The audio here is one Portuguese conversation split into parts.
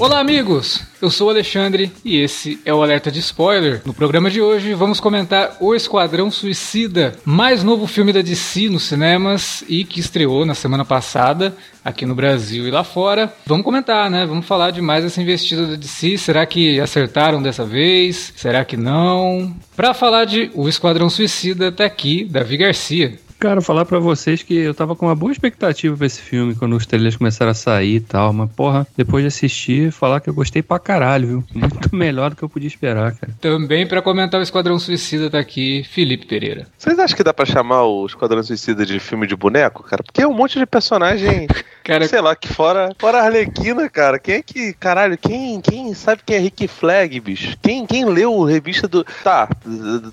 Olá, amigos! Eu sou o Alexandre e esse é o Alerta de Spoiler. No programa de hoje vamos comentar O Esquadrão Suicida, mais novo filme da DC nos cinemas e que estreou na semana passada aqui no Brasil e lá fora. Vamos comentar, né? Vamos falar de mais essa investida da DC. Será que acertaram dessa vez? Será que não? Para falar de O Esquadrão Suicida, tá aqui Davi Garcia. Cara, falar para vocês que eu tava com uma boa expectativa pra esse filme quando os trailers começaram a sair e tal, mas porra, depois de assistir, falar que eu gostei pra caralho, viu? Muito melhor do que eu podia esperar, cara. Também para comentar o Esquadrão Suicida tá aqui Felipe Pereira. Vocês acham que dá pra chamar o Esquadrão Suicida de filme de boneco, cara? Porque é um monte de personagem, cara, sei lá, que fora, fora a Arlequina, cara. Quem é que, caralho, quem, quem sabe quem é Rick Flag, bicho? Quem, quem leu a revista do... Tá,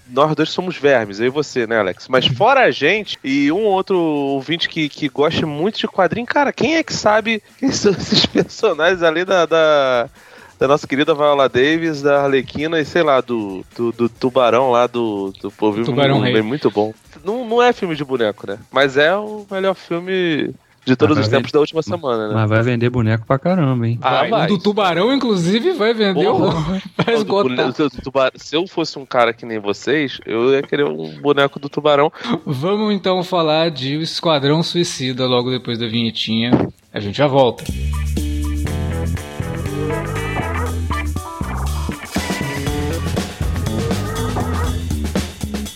nós dois somos vermes, eu e você, né, Alex? Mas fora a gente, e um outro ouvinte que, que gosta muito de quadrinho, cara, quem é que sabe quem são esses personagens além da, da, da nossa querida Viola Davis, da Arlequina e sei lá, do, do, do Tubarão lá do, do povo Tubarão Rei. muito bom. Não, não é filme de boneco, né? Mas é o melhor filme de todos os tempos vender... da última semana, né? Mas vai vender boneco pra caramba, hein? Ah, vai. O do tubarão, inclusive, vai vender Porra. vai esgotar. Se eu fosse um cara que nem vocês, eu ia querer um boneco do tubarão. Vamos então falar de Esquadrão Suicida logo depois da vinhetinha. A gente já volta.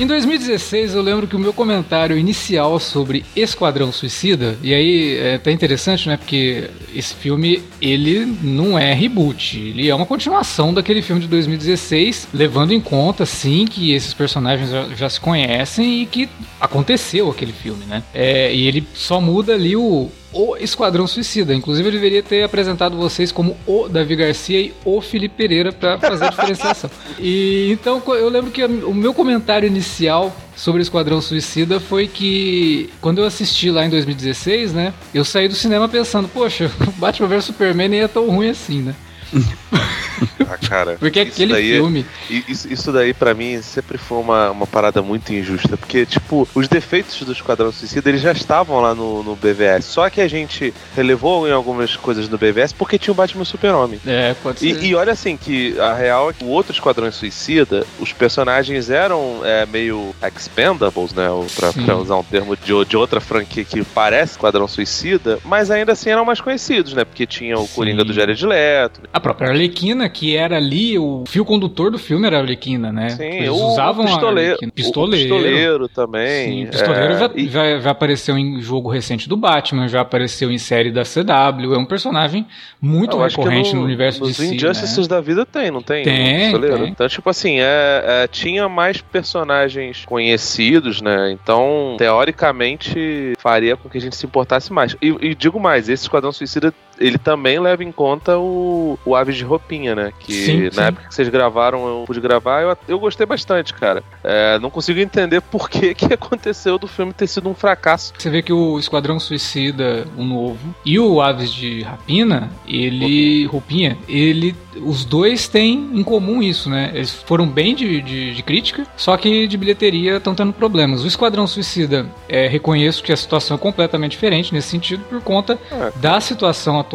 Em 2016, eu lembro que o meu comentário inicial sobre Esquadrão Suicida, e aí é até interessante, né? Porque esse filme, ele não é reboot, ele é uma continuação daquele filme de 2016, levando em conta, sim, que esses personagens já, já se conhecem e que aconteceu aquele filme, né? É, e ele só muda ali o, o Esquadrão Suicida. Inclusive, eu deveria ter apresentado vocês como o Davi Garcia e o Felipe Pereira para fazer a diferenciação. e então eu lembro que o meu comentário inicial sobre Esquadrão Suicida foi que quando eu assisti lá em 2016, né, eu saí do cinema pensando, poxa, Batman vs Superman nem é tão ruim assim, né? Ah, cara. Porque aquele daí, é- filme. Isso, isso daí, para mim, sempre foi uma, uma parada muito injusta. Porque, tipo, os defeitos do Esquadrão Suicida eles já estavam lá no, no BVS. Só que a gente relevou em algumas coisas no BVS porque tinha o Batman Super-Homem. É, pode ser. E, e, olha assim, que a real é que o outro Esquadrão Suicida, os personagens eram é, meio expendables, né? Pra, pra, usar um termo de, de outra franquia que parece Esquadrão Suicida, mas ainda assim eram mais conhecidos, né? Porque tinha o Sim. Coringa do Jared Leto. A própria Arlequina, que era ali, o fio condutor do filme era a Arlequina, né? Sim, Eles usavam pistoleiro, a pistoleiro. O pistoleiro também. Sim, pistoleiro é, já, e... já, já, apareceu em jogo recente do Batman, já apareceu em série da CW, é um personagem muito Eu recorrente no, no, universo nos de si, Injustices né? da vida tem, não tem? Tem, tem. Então, tipo assim, é, é, tinha mais personagens conhecidos, né? Então, teoricamente, faria com que a gente se importasse mais. E, e digo mais, esse Esquadrão Suicida ele também leva em conta o, o Aves de Roupinha, né? Que sim, na sim. época que vocês gravaram, eu pude gravar, eu, eu gostei bastante, cara. É, não consigo entender por que, que aconteceu do filme ter sido um fracasso. Você vê que o Esquadrão Suicida, o novo, e o Aves de Rapina, ele. Roupinha, ele. Os dois têm em comum isso, né? Eles foram bem de, de, de crítica, só que de bilheteria estão tendo problemas. O Esquadrão Suicida, é, reconheço que a situação é completamente diferente nesse sentido, por conta é. da situação atual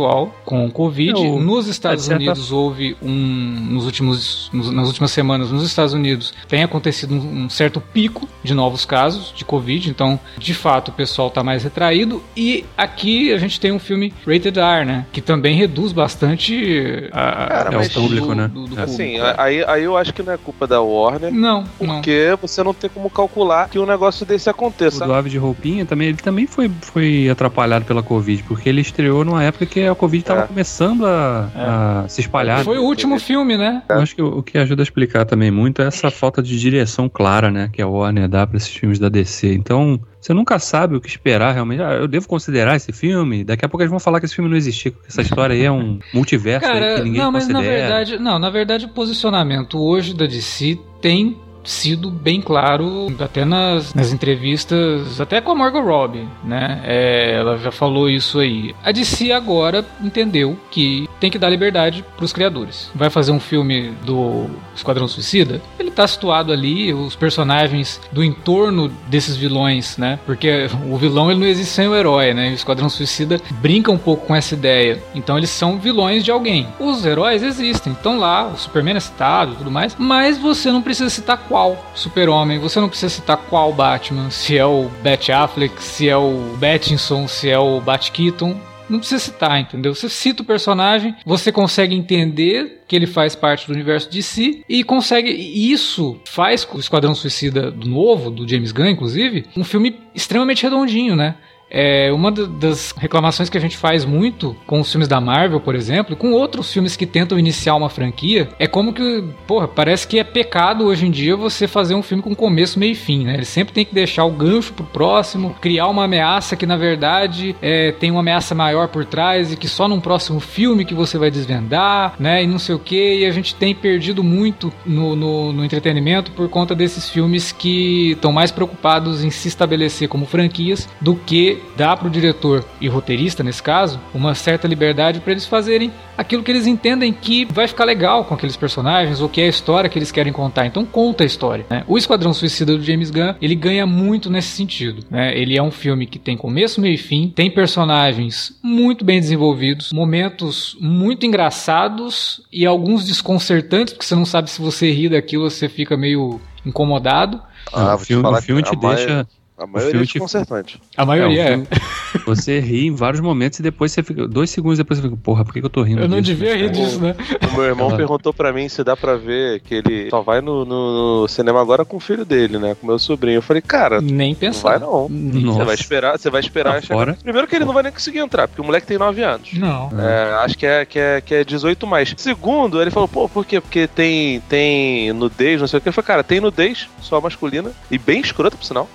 com o Covid. Eu, nos Estados Unidos houve um. Nos últimos, nos, nas últimas semanas, nos Estados Unidos, tem acontecido um, um certo pico de novos casos de Covid, então, de fato, o pessoal está mais retraído. E aqui a gente tem um filme Rated R, né? Que também reduz bastante a, Cara, é o público, do, né? Do, do assim, público. aí, aí eu acho que não é culpa da Warner. Não, porque não. você não tem como calcular que um negócio desse aconteça. O do Ave de Roupinha também, ele também foi, foi atrapalhado pela Covid, porque ele estreou numa época que a Covid estava é. começando a, é. a, se espalhar. Foi o último filme, né? Eu acho que o, o, que ajuda a explicar também muito é essa falta de direção clara, né? Que a Warner dá para esses filmes da DC. Então, você nunca sabe o que esperar realmente. Ah, eu devo considerar esse filme? Daqui a pouco eles vão falar que esse filme não existia, que essa história aí é um multiverso Cara, que ninguém não, mas considera. na verdade, não, na verdade o posicionamento hoje da DC tem sido bem claro, até nas, nas entrevistas, até com a Margot Robbie, né? É, ela já falou isso aí. A DC agora entendeu que tem que dar liberdade para os criadores. Vai fazer um filme do Esquadrão Suicida? Ele tá situado ali, os personagens do entorno desses vilões, né? Porque o vilão ele não existe sem o herói, né? O Esquadrão Suicida brinca um pouco com essa ideia. Então eles são vilões de alguém. Os heróis existem, estão lá, o Superman é citado e tudo mais, mas você não precisa citar qual super-homem, você não precisa citar qual Batman, se é o Bat Affleck, se é o Battinson, se é o Bat Keaton, não precisa citar, entendeu? Você cita o personagem, você consegue entender que ele faz parte do universo de si e consegue. Isso faz com o Esquadrão Suicida do novo, do James Gunn, inclusive, um filme extremamente redondinho, né? É, uma das reclamações que a gente faz muito com os filmes da Marvel, por exemplo, e com outros filmes que tentam iniciar uma franquia, é como que, porra, parece que é pecado hoje em dia você fazer um filme com começo, meio e fim, né? Ele sempre tem que deixar o gancho pro próximo, criar uma ameaça que na verdade é, tem uma ameaça maior por trás e que só num próximo filme que você vai desvendar, né? E não sei o que, e a gente tem perdido muito no, no, no entretenimento por conta desses filmes que estão mais preocupados em se estabelecer como franquias do que dá para o diretor e roteirista, nesse caso, uma certa liberdade para eles fazerem aquilo que eles entendem que vai ficar legal com aqueles personagens ou que é a história que eles querem contar. Então conta a história. Né? O Esquadrão Suicida do James Gunn ele ganha muito nesse sentido. Né? Ele é um filme que tem começo, meio e fim, tem personagens muito bem desenvolvidos, momentos muito engraçados e alguns desconcertantes, porque você não sabe se você ri daquilo, você fica meio incomodado. Ah, o filme, o filme te deixa. A maioria é desconcertante. A maioria é. é. Você ri em vários momentos e depois você fica. Dois segundos depois você fica, porra, por que, que eu tô rindo? Eu não disso? devia rir disso, né? O meu irmão perguntou pra mim se dá pra ver que ele só vai no, no, no, cinema agora com o filho dele, né? Com o meu sobrinho. Eu falei, cara. Nem pensar. Não vai não. Você vai esperar, você vai esperar. Tá fora. Primeiro que ele não vai nem conseguir entrar, porque o moleque tem 9 anos. Não. É, acho que é, que, é, que é 18 mais. Segundo, ele falou, pô, por quê? Porque tem, tem nudez, não sei o que. Eu falei, cara, tem nudez, só masculina, e bem escrota, por sinal.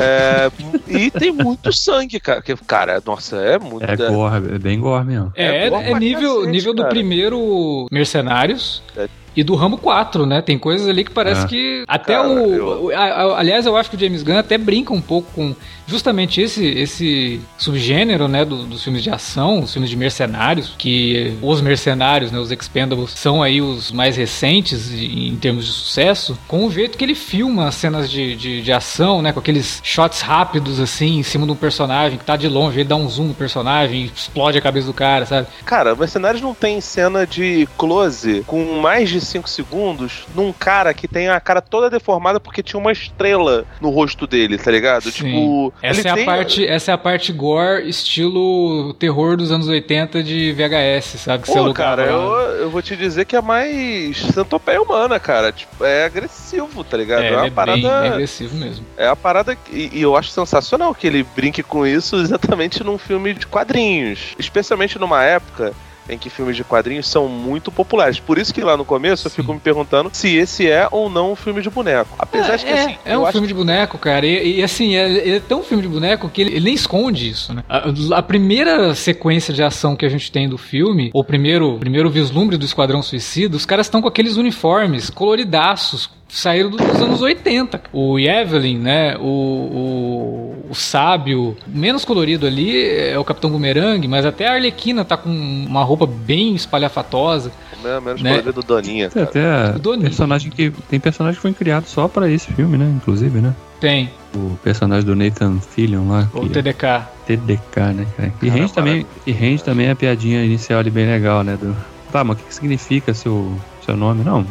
É, e tem muito sangue, cara. Que, cara, nossa, é muito. É gore, é bem gore mesmo. É, é, é nível, cacete, nível do primeiro Mercenários. É e do Rambo 4, né? Tem coisas ali que parece é. que. Até Cara, o. Eu... A, a, aliás, eu acho que o James Gunn até brinca um pouco com justamente esse, esse subgênero, né? Do, dos filmes de ação, os filmes de mercenários, que os mercenários, né? Os Expendables, são aí os mais recentes em termos de sucesso, com o jeito que ele filma as cenas de, de, de ação, né? Com aqueles shots rápidos, assim, em cima de um personagem que tá de longe, ele dá um zoom no personagem, explode a cabeça do cara, sabe? Cara, Mercenários não tem cena de close com mais de 5 segundos num cara que tem a cara toda deformada porque tinha uma estrela no rosto dele, tá ligado? Sim. Tipo. Essa é, tem... a parte, essa é a parte gore, estilo terror dos anos 80 de VHS, sabe? Que Pô, cara, eu, eu vou te dizer que é mais centopeia humana, cara. Tipo, é agressivo, tá ligado? É, é uma é parada. Bem agressivo mesmo. É a parada. E, e eu acho sensacional que ele brinque com isso exatamente num filme de quadrinhos. Especialmente numa época em que filmes de quadrinhos são muito populares. Por isso que lá no começo eu fico me perguntando se esse é ou não um filme de boneco. Apesar é, de que assim. É, é um filme que... de boneco, cara. E, e assim, é, é, tão filme de boneco que ele, ele nem esconde isso, né? A, a, primeira sequência de ação que a gente tem do filme, o primeiro, primeiro vislumbre do Esquadrão Suicida, os caras estão com aqueles uniformes coloridaços, saíram dos anos 80. O Evelyn, né? O, o, o sábio, menos colorido ali é o Capitão Boomerang, mas até a Arlequina tá com uma roupa bem espalhafatosa. É, menos né? colorido do Doninha. Tem até Doninha. personagem que tem personagem que foi criado só para esse filme, né? Inclusive, né? Tem. O personagem do Nathan Fillion lá. O TDK. TDK, né, cara? E rende também, e rende também a piadinha inicial ali bem legal, né? Do, tá, mas o que, que significa seu seu nome. Não,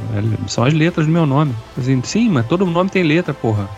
são as letras do meu nome. Assim, sim, mas todo nome tem letra, porra.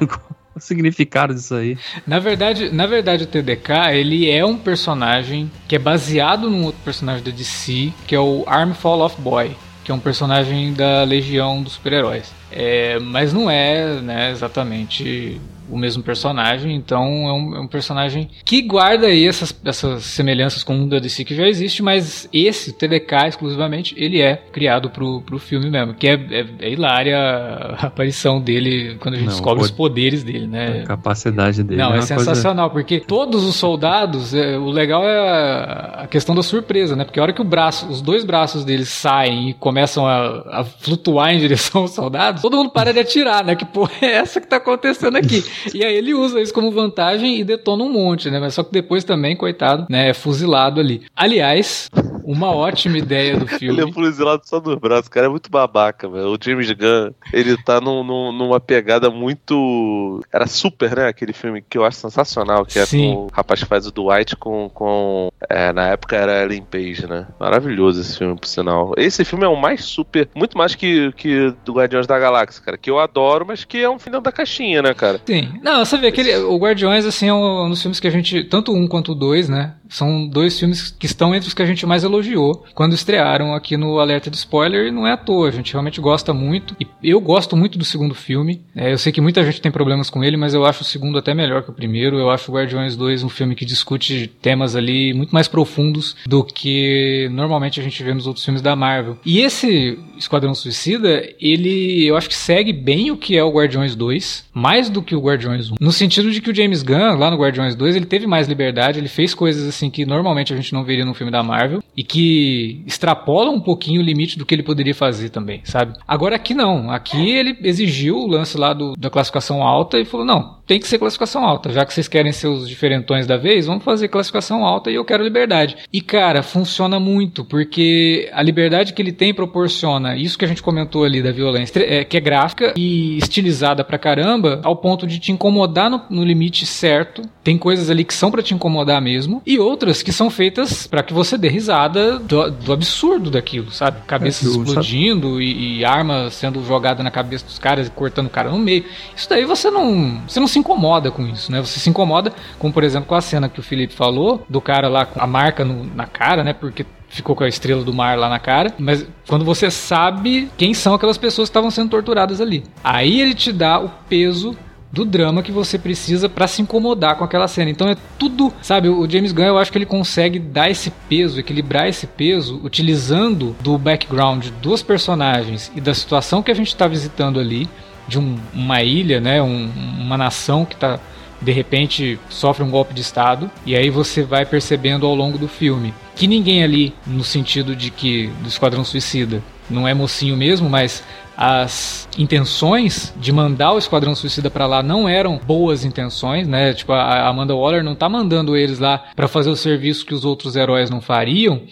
o significado disso aí? Na verdade, na verdade, o TDK ele é um personagem que é baseado num outro personagem da DC, que é o Arm Fall of Boy, que é um personagem da Legião dos Super-Heróis. É, mas não é né, exatamente o mesmo personagem, então é um, é um, personagem que guarda aí essas, essas semelhanças com o da DC que já existe, mas esse, o TDK exclusivamente, ele é criado pro, pro filme mesmo, que é, é, é hilária a aparição dele quando a gente Não, descobre os poderes dele, né? A capacidade dele. Não, é, é sensacional, coisa... porque todos os soldados, é, o legal é a questão da surpresa, né? Porque a hora que o braço, os dois braços deles saem e começam a, a flutuar em direção aos soldados, todo mundo para de atirar, né? Que porra é essa que tá acontecendo aqui? E aí ele usa isso como vantagem e detona um monte, né? Mas só que depois também, coitado, né? É fuzilado ali. Aliás, uma ótima ideia do filme. ele é fuzilado só nos braços, cara. É muito babaca, velho. O James Gunn, ele tá num, num, numa pegada muito. Era super, né? Aquele filme que eu acho sensacional, que é Sim. com o rapaz que faz o Dwight com. com é, na época era Ellen Page, né? Maravilhoso esse filme, por sinal. Esse filme é o mais super. Muito mais que, que do Guardiões da Galáxia, cara. Que eu adoro, mas que é um final da caixinha, né, cara? Sim. Não, você vê que o Guardiões, assim, é um dos filmes que a gente, tanto um quanto o dois, né? São dois filmes que estão entre os que a gente mais elogiou quando estrearam aqui no Alerta de Spoiler, e não é à toa, a gente realmente gosta muito. E eu gosto muito do segundo filme. É, eu sei que muita gente tem problemas com ele, mas eu acho o segundo até melhor que o primeiro. Eu acho Guardiões 2 um filme que discute temas ali muito mais profundos do que normalmente a gente vê nos outros filmes da Marvel. E esse Esquadrão Suicida, ele eu acho que segue bem o que é o Guardiões 2, mais do que o Guardiões 1. No sentido de que o James Gunn, lá no Guardiões 2, ele teve mais liberdade, ele fez coisas assim que normalmente a gente não veria num filme da Marvel e que extrapola um pouquinho o limite do que ele poderia fazer também, sabe? Agora aqui não, aqui ele exigiu o lance lá do, da classificação alta e falou: não, tem que ser classificação alta. Já que vocês querem ser os diferentões da vez, vamos fazer classificação alta e eu quero liberdade. E cara, funciona muito, porque a liberdade que ele tem proporciona isso que a gente comentou ali da violência, é, que é gráfica e estilizada pra caramba, ao ponto de te incomodar no, no limite certo. Tem coisas ali que são para te incomodar mesmo, e outras que são feitas para que você dê risada do, do absurdo daquilo, sabe? Cabeças é, explodindo e, e arma sendo jogada na cabeça dos caras e cortando o cara no meio. Isso daí você não, você não se incomoda com isso, né? Você se incomoda, como por exemplo com a cena que o Felipe falou, do cara lá com a marca no, na cara, né? Porque ficou com a estrela do mar lá na cara, mas quando você sabe quem são aquelas pessoas que estavam sendo torturadas ali. Aí ele te dá o peso do drama que você precisa para se incomodar com aquela cena. Então é tudo, sabe? O James Gunn eu acho que ele consegue dar esse peso, equilibrar esse peso, utilizando do background dos personagens e da situação que a gente está visitando ali de um, uma ilha, né, um, uma nação que está de repente sofre um golpe de estado e aí você vai percebendo ao longo do filme que ninguém ali no sentido de que do Esquadrão Suicida não é mocinho mesmo, mas as intenções de mandar o Esquadrão Suicida para lá não eram boas intenções, né? Tipo, a Amanda Waller não tá mandando eles lá para fazer o serviço que os outros heróis não fariam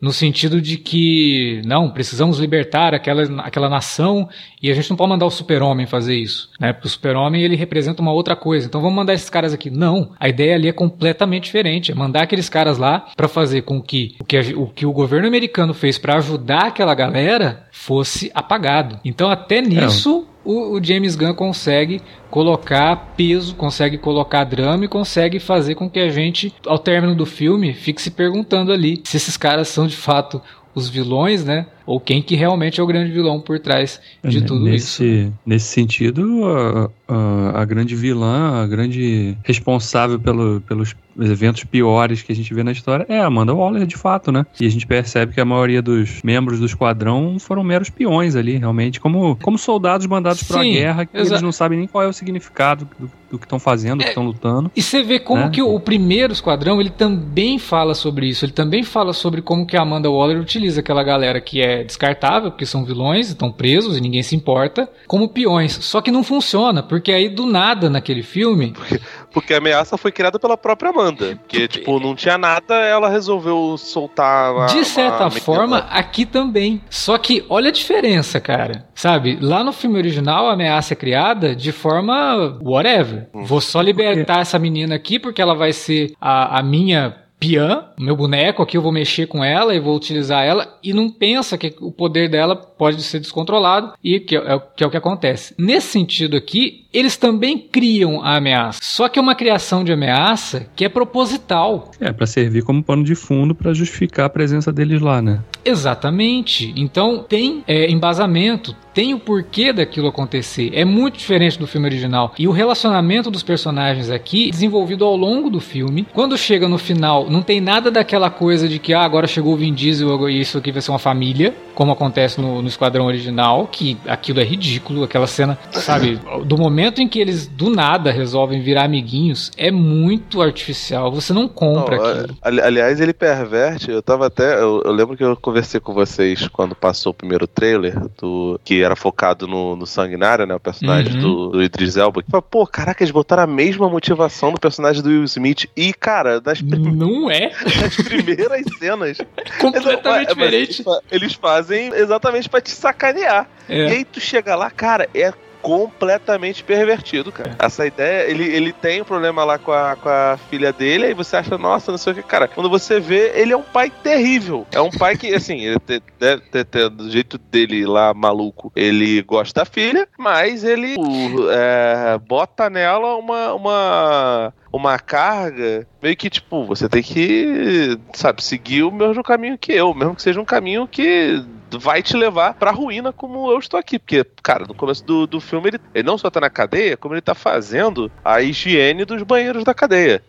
no sentido de que não precisamos libertar aquela, aquela nação e a gente não pode mandar o super-homem fazer isso, né? Porque o super-homem ele representa uma outra coisa. Então vamos mandar esses caras aqui. Não, a ideia ali é completamente diferente. É mandar aqueles caras lá para fazer com que o que, a, o que o governo americano fez para ajudar aquela galera fosse apagado. Então até nisso o, o, James Gunn consegue colocar peso, consegue colocar drama e consegue fazer com que a gente, ao término do filme, fique se perguntando ali se esses caras são de fato os vilões, né? Ou quem que realmente é o grande vilão por trás de tudo nesse, isso. Nesse sentido, a, a, a, grande vilã, a grande responsável pelo, pelos eventos piores que a gente vê na história é a Amanda Waller, de fato, né? E a gente percebe que a maioria dos membros do esquadrão foram meros peões ali, realmente, como, como soldados mandados para a guerra, que eles não sabem nem qual é o significado do, do que estão fazendo, do que estão é, lutando. E você vê como né? que o, o primeiro esquadrão, ele também fala sobre isso, ele também fala sobre como que a Amanda Waller utiliza aquela galera que é descartável, porque são vilões, estão presos e ninguém se importa, como peões. Só que não funciona, porque aí do nada naquele filme. Porque, porque a ameaça foi criada pela própria Amanda. Porque, tipo, não tinha nada, ela resolveu soltar. Uma, De certa forma, aqui também. Só que olha a diferença, cara. Sabe? Lá no filme original, a ameaça é criada de forma whatever. Hum. Vou só libertar essa menina aqui porque ela vai ser a, a minha Pian, meu boneco aqui, eu vou mexer com ela e vou utilizar ela, e não pensa que o poder dela pode ser descontrolado, e que é, que é o que acontece. Nesse sentido aqui, eles também criam a ameaça. Só que é uma criação de ameaça que é proposital. É, para servir como pano de fundo para justificar a presença deles lá, né? Exatamente. Então tem é, embasamento, tem o porquê daquilo acontecer. É muito diferente do filme original. E o relacionamento dos personagens aqui, desenvolvido ao longo do filme, quando chega no final, não tem nada daquela coisa de que ah, agora chegou o Vin Diesel e isso aqui vai ser uma família, como acontece no, no Esquadrão original, que aquilo é ridículo, aquela cena, sabe, do momento em que eles do nada resolvem virar amiguinhos, é muito artificial. Você não compra não, aquilo. aliás, ele perverte. Eu tava até. Eu, eu lembro que eu conversei com vocês quando passou o primeiro trailer, do que era focado no, no Sanguinário, né? O personagem uhum. do, do, Idris Elba. Que pô, caraca, eles botaram a mesma motivação do personagem do Will Smith. E, cara, das Não é? Das primeiras cenas. Completamente diferente. Eles fazem exatamente para te sacanear. É. E aí tu chega lá, cara, é completamente pervertido, cara. É. Essa ideia, ele, ele tem um problema lá com a, com a filha dele, aí você acha, nossa, não sei o que, cara. Quando você vê, ele é um pai terrível. É um pai que, assim, ele deve ter, ter, do jeito dele lá, maluco, ele gosta da filha, mas ele é, bota nela uma, uma uma carga meio que tipo, você tem que, sabe, seguir o mesmo caminho que eu, mesmo que seja um caminho que vai te levar pra ruína como eu estou aqui. Porque, cara, no começo do, do filme ele, ele não só tá na cadeia, como ele tá fazendo a higiene dos banheiros da cadeia.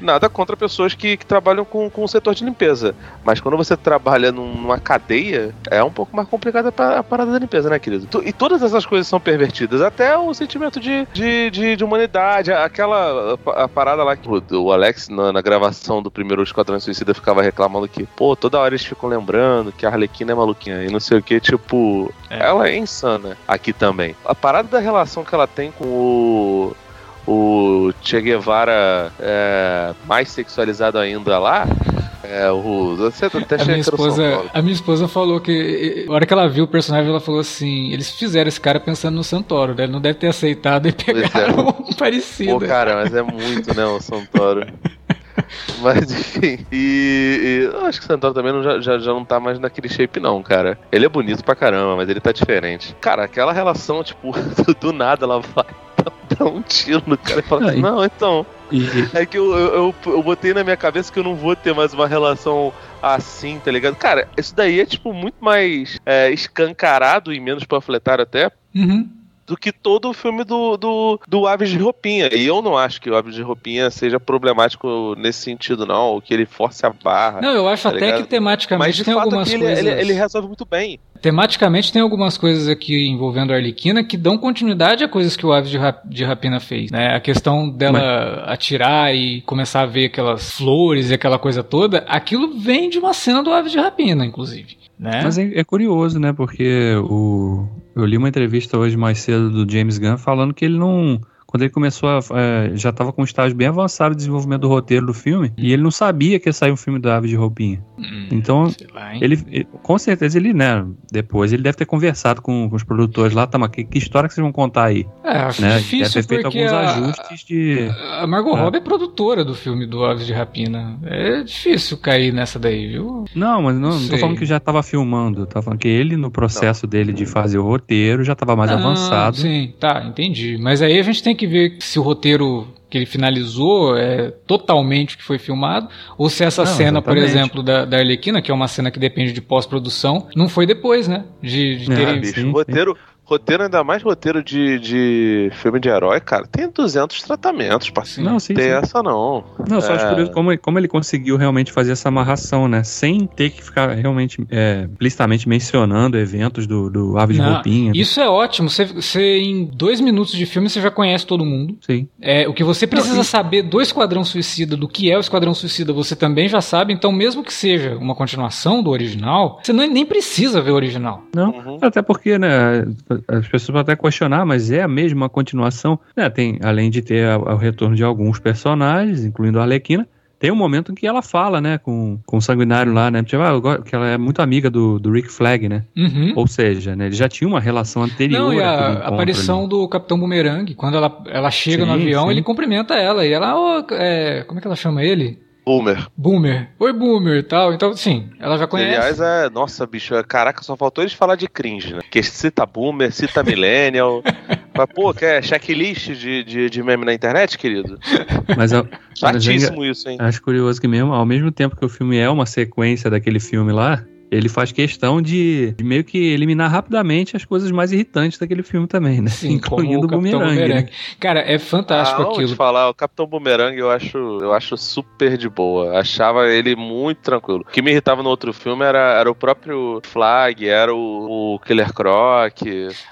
Nada contra pessoas que, que trabalham com, com o setor de limpeza. Mas quando você trabalha numa cadeia, é um pouco mais complicada a parada da limpeza, né, querido? E todas essas coisas são pervertidas. Até o sentimento de, de, de, de humanidade, aquela a, a parada lá que o, o Alex, na, na, gravação do primeiro Esquadrão Suicida, ficava reclamando que, pô, toda hora eles ficam lembrando que a Arlequina é maluquinha e não sei o que, tipo, é. ela é insana aqui também. A parada da relação que ela tem com o o Che Guevara é, mais sexualizado ainda lá. É, o. Você até a minha, esposa, a minha esposa falou que. A hora que ela viu o personagem, ela falou assim: eles fizeram esse cara pensando no Santoro, né? Ele não deve ter aceitado e pegaram é. um parecido. Pô, cara, mas é muito, né, o Santoro. Mas enfim, e, e, eu acho que o Santoro também não, já, já, já não tá mais naquele shape, não, cara. Ele é bonito pra caramba, mas ele tá diferente. Cara, aquela relação, tipo, do, do nada ela vai dar um tiro no cara e falar assim, não, então. É que eu, eu, eu, eu, botei na minha cabeça que eu não vou ter mais uma relação assim, tá ligado? Cara, isso daí é, tipo, muito mais é, escancarado e menos panfletário até. Uhum do que todo o filme do, do, do Aves de Roupinha. E eu não acho que o Aves de Roupinha seja problemático nesse sentido, não, que ele force a barra. Não, eu acho tá até ligado? que tematicamente Mas, tem algumas ele, coisas. Ele, ele, resolve muito bem. Tematicamente tem algumas coisas aqui envolvendo a Arlequina que dão continuidade a coisas que o Aves de, Rap, de Rapina fez, né? A questão dela Mas... atirar e começar a ver aquelas flores e aquela coisa toda, aquilo vem de uma cena do Aves de Rapina, inclusive. Né? Mas é, é, curioso, né? Porque o, eu li uma entrevista hoje mais cedo do James Gunn falando que ele não quando ele começou a. É, já estava com um estágio bem avançado de desenvolvimento do roteiro do filme, e ele não sabia que ia sair um filme da Ave de Roupinha. Hum, então, lá, ele, ele, com certeza, ele, né, depois ele deve ter conversado com, com os produtores lá, tá, mas que, que, história que vocês vão contar aí? É, acho né? difícil deve ter feito alguns a, ajustes de. A Margot é. Robbie é produtora do filme do Aves de Rapina. É difícil cair nessa daí, viu? Não, mas não, não, tô falando que já estava filmando, tô falando que ele, no processo não. dele de fazer o roteiro, já estava mais avançado. Sim, tá, entendi. Mas aí a gente tem que que ver se o roteiro que ele finalizou é totalmente o que foi filmado, ou se essa não, cena, exatamente. por exemplo, da, da Arlequina, que é uma cena que depende de pós-produção, não foi depois, né? De, de terem... É, bicho, o roteiro, Roteiro, ainda mais roteiro de, de filme de herói, cara, tem 200 tratamentos, parceiro. Não, sim, tem sim. essa não. Não, só é... acho curioso como, como ele conseguiu realmente fazer essa amarração, né? Sem ter que ficar realmente é, explicitamente mencionando eventos do, do Ave de Roupinha. Isso é ótimo. Você, você, em dois minutos de filme, você já conhece todo mundo. Sim. É, o que você precisa não, saber do Esquadrão Suicida, do que é o Esquadrão Suicida, você também já sabe. Então, mesmo que seja uma continuação do original, você nem, nem precisa ver o original. Não, uhum. até porque, né as pessoas podem até questionar, mas é a mesma continuação. Né? Tem, além de ter a, o retorno de alguns personagens, incluindo a Arlequina, tem um momento em que ela fala, né, com, com o sanguinário lá, né, tipo, ah, que ela é muito amiga do, do Rick Flag, né? Uhum. Ou seja, né, ele já tinha uma relação anterior. Não, e a aparição ali. do Capitão Boomerang, quando ela, ela chega sim, no avião, sim. ele cumprimenta ela, e ela, oh, é, como é que ela chama ele? Boomer. Boomer. Oi, Boomer e tal. Então, sim, ela já conhece. Aliás, é. Nossa, bicho, é, caraca, só faltou eles falar de cringe, né? Que cita Boomer, cita Millennial. Mas, pô, quer checklist de, de, de meme na internet, querido? Mas eu. Chatíssimo isso, hein? Acho curioso que mesmo, ao mesmo tempo que o filme é uma sequência daquele filme lá, ele faz questão de, de, meio que eliminar rapidamente as coisas mais irritantes daquele filme também, né? Sim, Incluindo o, o Boomerang. Boomerang. Né? Cara, é fantástico ah, aquilo. Te falar, o Capitão Boomerang eu acho, eu acho super de boa. Achava ele muito tranquilo. O que me irritava no outro filme era, era o próprio Flag, era o, o Killer Croc.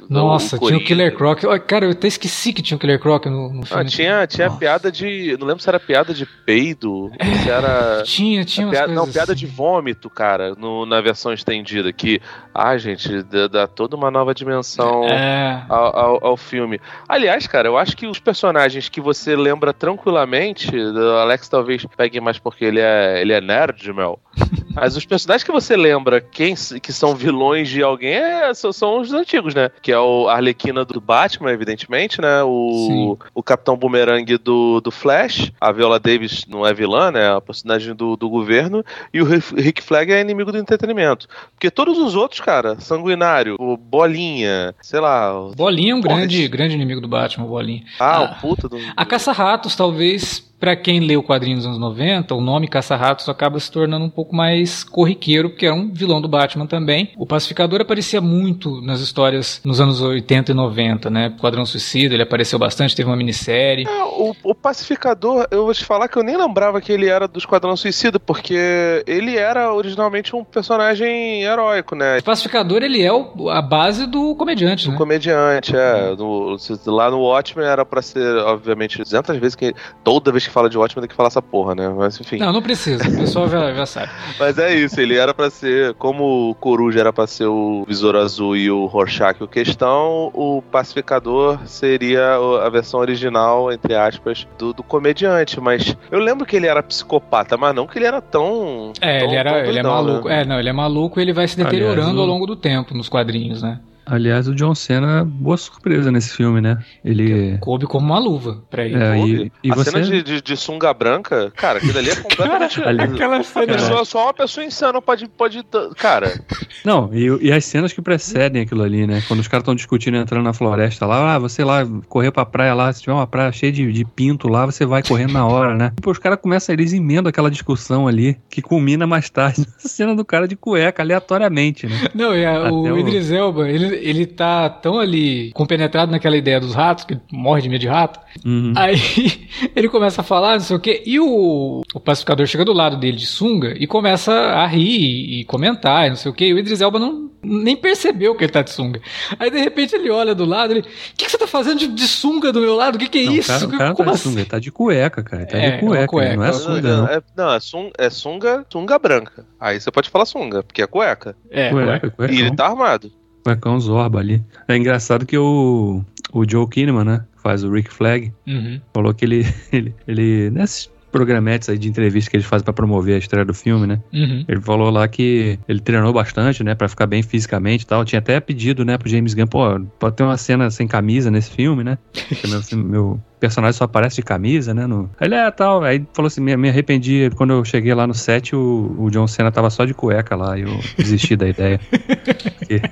Nossa, o tinha o Killer Croc. Cara, eu até esqueci que tinha o Killer Croc no, no filme. Ah, tinha tinha piada de. Não lembro se era piada de peido, se era. Tinha, tinha. Piada, não, piada assim. de vômito, cara, no, na versão estendida, que, ah, gente, dá, dá toda uma nova dimensão é. ao, ao, ao, filme. Aliás, cara, eu acho que os personagens que você lembra tranquilamente, o Alex talvez pegue mais porque ele é, ele é nerd, Mel. Mas os personagens que você lembra quem, que são vilões de alguém é, são, são, os antigos, né? Que é o Arlequina do Batman, evidentemente, né? O, o Capitão Boomerang do, do Flash. A Viola Davis não é vilã, né? A personagem do, do governo. E o Rick Flag é inimigo do entretenimento. Porque todos os outros, cara, Sanguinário, o Bolinha, sei lá. Bolinha é um grande, grande inimigo do Batman, o Bolinha. Ah, ah o puta do. A Caça-Ratos, talvez para quem lê o quadrinho dos anos 90, o nome Caça-Ratos acaba se tornando um pouco mais corriqueiro, porque é um vilão do Batman também. O Pacificador aparecia muito nas histórias nos anos 80 e 90, né? Quadrão Suicida, ele apareceu bastante, teve uma minissérie. É, o, o, Pacificador, eu vou te falar que eu nem lembrava que ele era do Esquadrão Suicida, porque ele era originalmente um personagem heróico, né? O Pacificador, ele é o, a base do comediante, do né? comediante, é. No, lá no Watchmen era para ser, obviamente, 200 vezes que toda vez que fala de Watchmen tem que falar essa porra, né? Mas enfim. Não, não precisa. O pessoal já, já sabe. Mas é isso, ele era para ser, como o Coruja era para ser o Visor Azul e o Rorschach o Questão, o Pacificador seria a versão original, entre aspas, do, do comediante. Mas eu lembro que ele era psicopata, mas não que ele era tão. É, tão, ele era. ele é maluco. Né? É, não, ele é maluco e ele vai se deteriorando Aliás, ao longo do tempo nos quadrinhos, né? Aliás, o John Cena, boa surpresa nesse filme, né? Ele. Coube como uma luva pra ele. É, e, e a você... cena de, de, de, sunga branca, cara, aquilo ali é completamente. cara, aquela cena. Pessoa, só uma pessoa insana pode. pode cara. Não, e, e as cenas que precedem aquilo ali, né? Quando os caras estão discutindo entrando na floresta lá, ah, você lá, correr pra praia lá, se tiver uma praia cheia de, de pinto lá, você vai correndo na hora, né? Pô, os caras começam, eles emendam aquela discussão ali, que culmina mais tarde na cena do cara de cueca, aleatoriamente, né? Não, e a, o, o Idris Elba, ele, ele tá tão ali compenetrado naquela ideia dos ratos, que morre de medo de rato. Uhum. Aí ele começa a falar, não sei o quê, e o, o pacificador chega do lado dele de sunga e começa a rir e comentar, não sei o quê. E o Idris Elba não, nem percebeu que ele tá de sunga. Aí de repente ele olha do lado e o que, que você tá fazendo de, de, sunga do meu lado? O que, que é não, isso? O cara, o cara Como tá assim? de sunga, ele tá de cueca, cara. Ele tá é, de cueca, cueca, não é sunga. Não, é, não, é, sunga, é sunga, sunga branca. Aí você pode falar sunga, porque é cueca. É, cueca, cueca. E ele tá armado. Cuecão Zorba ali. É engraçado que o, o Joe Kinnaman, né? Faz o Rick Flag. Uhum. Falou que ele, ele, ele. Nesses programetes aí de entrevista que eles fazem para promover a estreia do filme, né? Uhum. Ele falou lá que ele treinou bastante, né? para ficar bem fisicamente e tal. Tinha até pedido, né, pro James Gunn, pô, pode ter uma cena sem camisa nesse filme, né? Que é meu, meu personagem só aparece de camisa, né? No... Ele é tal. Aí falou assim: me, me arrependi. Quando eu cheguei lá no set, o, o John Cena tava só de cueca lá e eu desisti da ideia.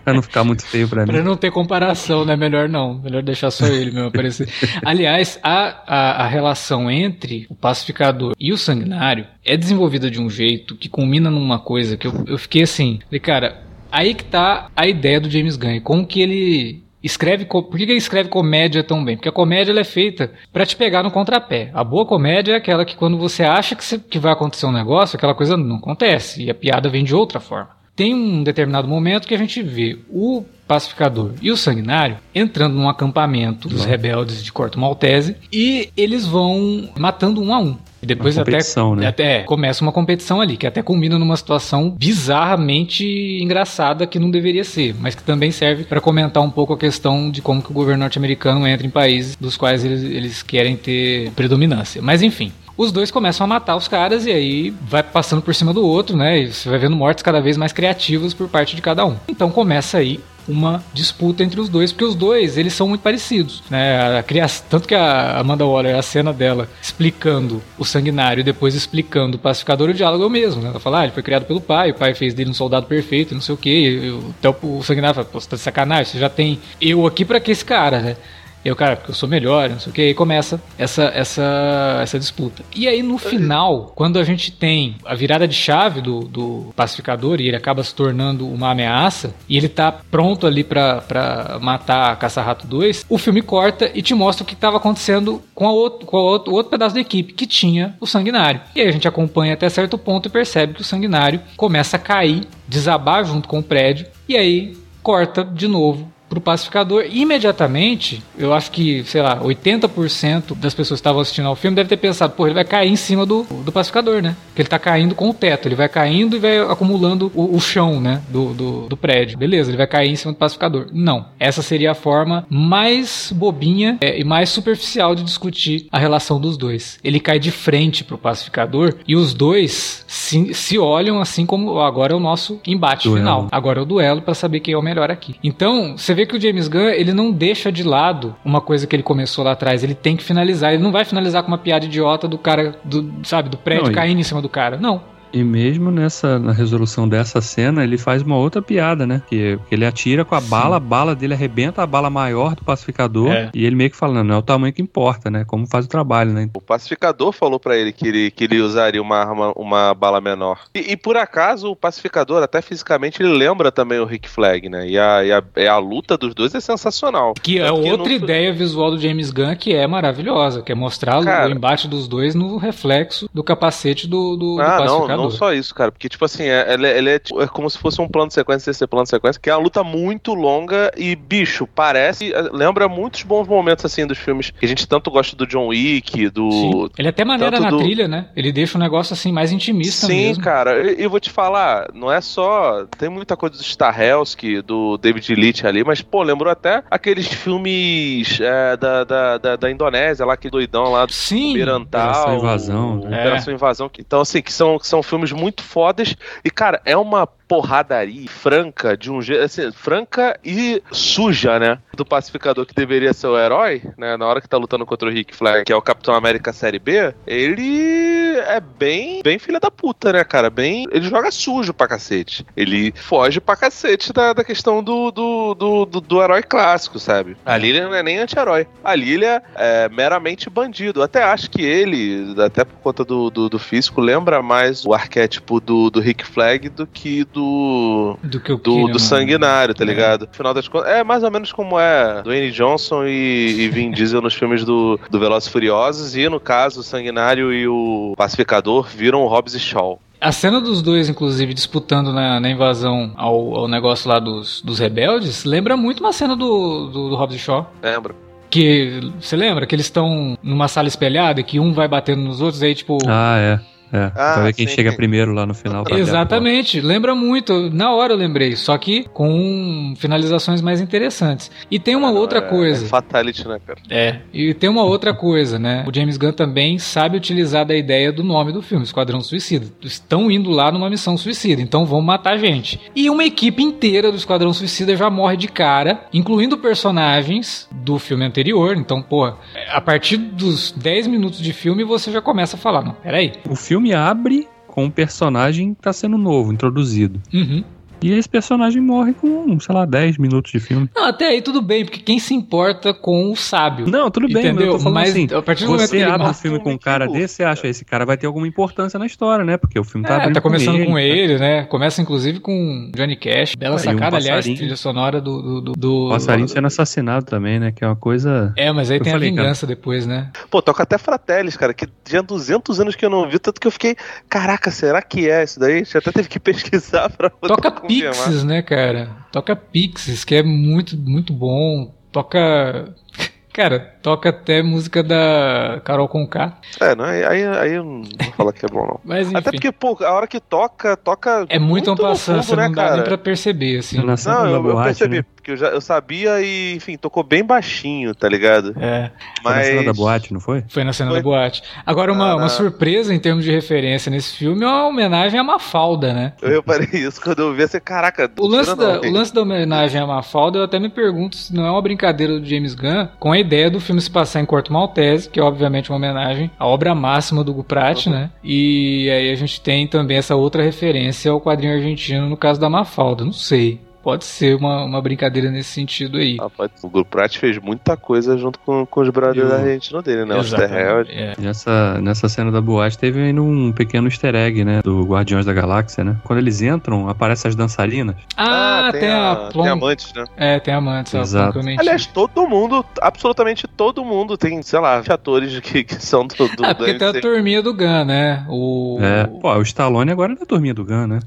pra não ficar muito feio pra mim. Pra não ter comparação, né? Melhor não. Melhor deixar só ele mesmo aparecer. Aliás, a, a, a relação entre o pacificador e o sanguinário é desenvolvida de um jeito que culmina numa coisa que eu, eu fiquei assim. Falei, cara, aí que tá a ideia do James Gunn. Como que ele escreve. Por que ele escreve comédia tão bem? Porque a comédia é feita para te pegar no contrapé. A boa comédia é aquela que quando você acha que, você, que vai acontecer um negócio, aquela coisa não acontece. E a piada vem de outra forma. Tem um determinado momento que a gente vê o pacificador e o sanguinário entrando num acampamento dos rebeldes de Corto Maltese e eles vão matando um a um. E depois até, né? até começa uma competição ali, que até culmina numa situação bizarramente engraçada que não deveria ser, mas que também serve para comentar um pouco a questão de como que o governo norte-americano entra em países dos quais eles, eles querem ter predominância. Mas enfim, os dois começam a matar os caras e aí vai passando por cima do outro, né? E você vai vendo mortes cada vez mais criativas por parte de cada um. Então começa aí uma disputa entre os dois, porque os dois, eles são muito parecidos, né? A criação, tanto que a Amanda Waller, a cena dela explicando o sanguinário e depois explicando o pacificador, o diálogo é o mesmo, né? Ela fala, ah, ele foi criado pelo pai, o pai fez dele um soldado perfeito, não sei o quê. Até o sanguinário fala, pô, você tá de sacanagem, você já tem eu aqui para que esse cara, né? Eu, cara, porque eu sou melhor, não sei o que, aí começa essa, essa, essa disputa. E aí no final, quando a gente tem a virada de chave do, do pacificador e ele acaba se tornando uma ameaça, e ele tá pronto ali para matar a Caça-Rato 2, o filme corta e te mostra o que estava acontecendo com, a outro, com a outro, o outro pedaço da equipe, que tinha o Sanguinário. E aí a gente acompanha até certo ponto e percebe que o Sanguinário começa a cair, desabar junto com o prédio, e aí corta de novo pro pacificador. Imediatamente, eu acho que, sei lá, 80% das pessoas que estavam assistindo ao filme devem ter pensado, pô, ele vai cair em cima do, do pacificador, né? Porque ele tá caindo com o teto, ele vai caindo e vai acumulando o, o chão, né? Do, do, do, prédio. Beleza, ele vai cair em cima do pacificador. Não. Essa seria a forma mais bobinha é, e mais superficial de discutir a relação dos dois. Ele cai de frente pro pacificador e os dois se, se olham assim como agora é o nosso embate duelo. final. Agora é o duelo para saber quem é o melhor aqui. Então, você vê vê que o James Gunn, ele não deixa de lado uma coisa que ele começou lá atrás. Ele tem que finalizar. Ele não vai finalizar com uma piada idiota do cara, do, sabe, do prédio não, caindo em cima do cara. Não. E mesmo nessa na resolução dessa cena, ele faz uma outra piada, né? Que, que ele atira com a Sim. bala, a bala dele arrebenta a bala maior do pacificador. É. E ele meio que falando, não é o tamanho que importa, né? Como faz o trabalho, né? O pacificador falou para ele que ele, que ele usaria uma arma, uma bala menor. E, e, por acaso, o pacificador, até fisicamente, ele lembra também o Rick Flag, né? E a, e a, e a luta dos dois é sensacional. Que é outra não... ideia visual do James Gunn que é maravilhosa, que é mostrar Cara... o embate dos dois no reflexo do capacete do, do, ah, do pacificador. Não, não só isso, cara, porque, tipo assim, é, ele, é, ele é, é, como se fosse um plano de sequência, esse plano de sequência, que é uma luta muito longa e, bicho, parece, é, lembra muitos bons momentos, assim, dos filmes que a gente tanto gosta do John Wick, do... Sim. Ele até maneira na do... trilha, né? Ele deixa um negócio, assim, mais intimista Sim, mesmo. Sim, cara, eu, eu, vou te falar, não é só... Tem muita coisa do Stahelski, do David Leitch ali, mas, pô, lembrou até aqueles filmes é, da, da, da, da, Indonésia, lá, que doidão lá, do Sim. Operação Invasão. Né? Operação Invasão. Que, então, assim, que são, que são filmes muito fodas. E, cara, é uma porradaria franca de um jeito, assim, franca e suja, né? Do pacificador que deveria ser o herói, né? Na hora que tá lutando contra o Rick Flag, que é o Capitão América Série B, ele é bem, bem filha da puta, né, cara? Bem, ele joga sujo pra cacete. Ele foge pra cacete da, da questão do, do, do, do, do herói clássico, sabe? Ali ele não é nem anti-herói. Ali ele é, é, meramente bandido. Até acho que ele, até por conta do, do, do físico, lembra mais o arquétipo do, do Rick Flag do que do do. Que o do, do sanguinário, tá é. ligado? Final das contas. É mais ou menos como é Dwayne Johnson e, e Vin Diesel nos filmes do, do Velozes Furiosos. E no caso, o sanguinário e o pacificador viram o Hobbs e Shaw. A cena dos dois, inclusive, disputando na, na invasão ao, ao, negócio lá dos, dos rebeldes, lembra muito uma cena do, do, do Hobbs e Shaw. Lembra. Que, você lembra? Que eles estão numa sala espelhada e que um vai batendo nos outros, aí tipo... Ah, é É, ah, pra ver quem sim. chega primeiro lá no final. Exatamente, lembra muito. Na hora eu lembrei, só que com finalizações mais interessantes. E tem uma ah, outra é, coisa. É fatality, né, cara? É, e tem uma outra coisa, né? O James Gunn também sabe utilizar da ideia do nome do filme, Esquadrão Suicida. Estão indo lá numa missão suicida, então vão matar gente. E uma equipe inteira do Esquadrão Suicida já morre de cara, incluindo personagens do filme anterior. Então, pô, a partir dos 10 minutos de filme você já começa a falar: não, peraí. O filme abre com um personagem que tá sendo novo, introduzido. Uhum. E esse personagem morre com, sei lá, 10 minutos de filme. Não, até aí tudo bem, porque quem se importa com o sábio? Não, tudo bem, entendeu? mas, mas assim, a partir do você que abre o filme com um cara desse, você acha, esse cara vai ter alguma importância na história, né? Porque o filme tá é, tá começando com ele, com ele né? Começa inclusive com Johnny Cash. Bela sacada, um aliás, trilha sonora do... do, do, passarinho sendo assassinado também, né? Que é uma coisa... É, mas aí tem falei, a vingança cara. depois, né? Pô, toca até Fratellis, cara, que tinha 200 anos que eu não vi, tanto que eu fiquei, caraca, será que é isso daí? Já até teve que pesquisar pra Toca Pixies, né, cara. Toca Pixies, que é muito, muito bom. Toca. Cara, toca até música da Carol Conká. É, não, aí, aí eu não vou falar que é bom, não. Mas, enfim. Até porque, pô, a hora que toca, toca. É muito, muito fundo, né, não dá cara? nem pra perceber, assim. Não, eu, eu percebi. Né? Porque eu, já, eu sabia e, enfim, tocou bem baixinho, tá ligado? É. Mas... Foi na cena da boate, não foi? Foi na cena foi. da boate. Agora, uma, ah, uma surpresa em termos de referência nesse filme é uma homenagem à Mafalda, né? Eu reparei isso quando eu vi esse caraca. O lance, da, o lance da homenagem à Mafalda, eu até me pergunto se não é uma brincadeira do James Gunn com a ideia do filme se passar em Corto Maltese, que é obviamente uma homenagem à obra máxima do Guprat, uhum. né? E aí a gente tem também essa outra referência ao quadrinho argentino no caso da Mafalda. Não sei pode ser uma, uma brincadeira nesse sentido aí. Ah, pode. O Grupo Prat fez muita coisa junto com, com os brothers da Argentina dele, né? Os. É. Nessa, nessa cena da boate teve ainda um pequeno easter egg, né? Do Guardiões da Galáxia, né? Quando eles entram, aparecem as dançarinas. Ah, ah tem, tem, a, a tem amantes, né? É, tem amantes. Exato. Aliás, todo mundo, absolutamente todo mundo tem, sei lá, atores que, que são do, do Ah, porque tem a turminha do Gun, né? O... É, pô, o Stallone agora é da turminha do Gun, né?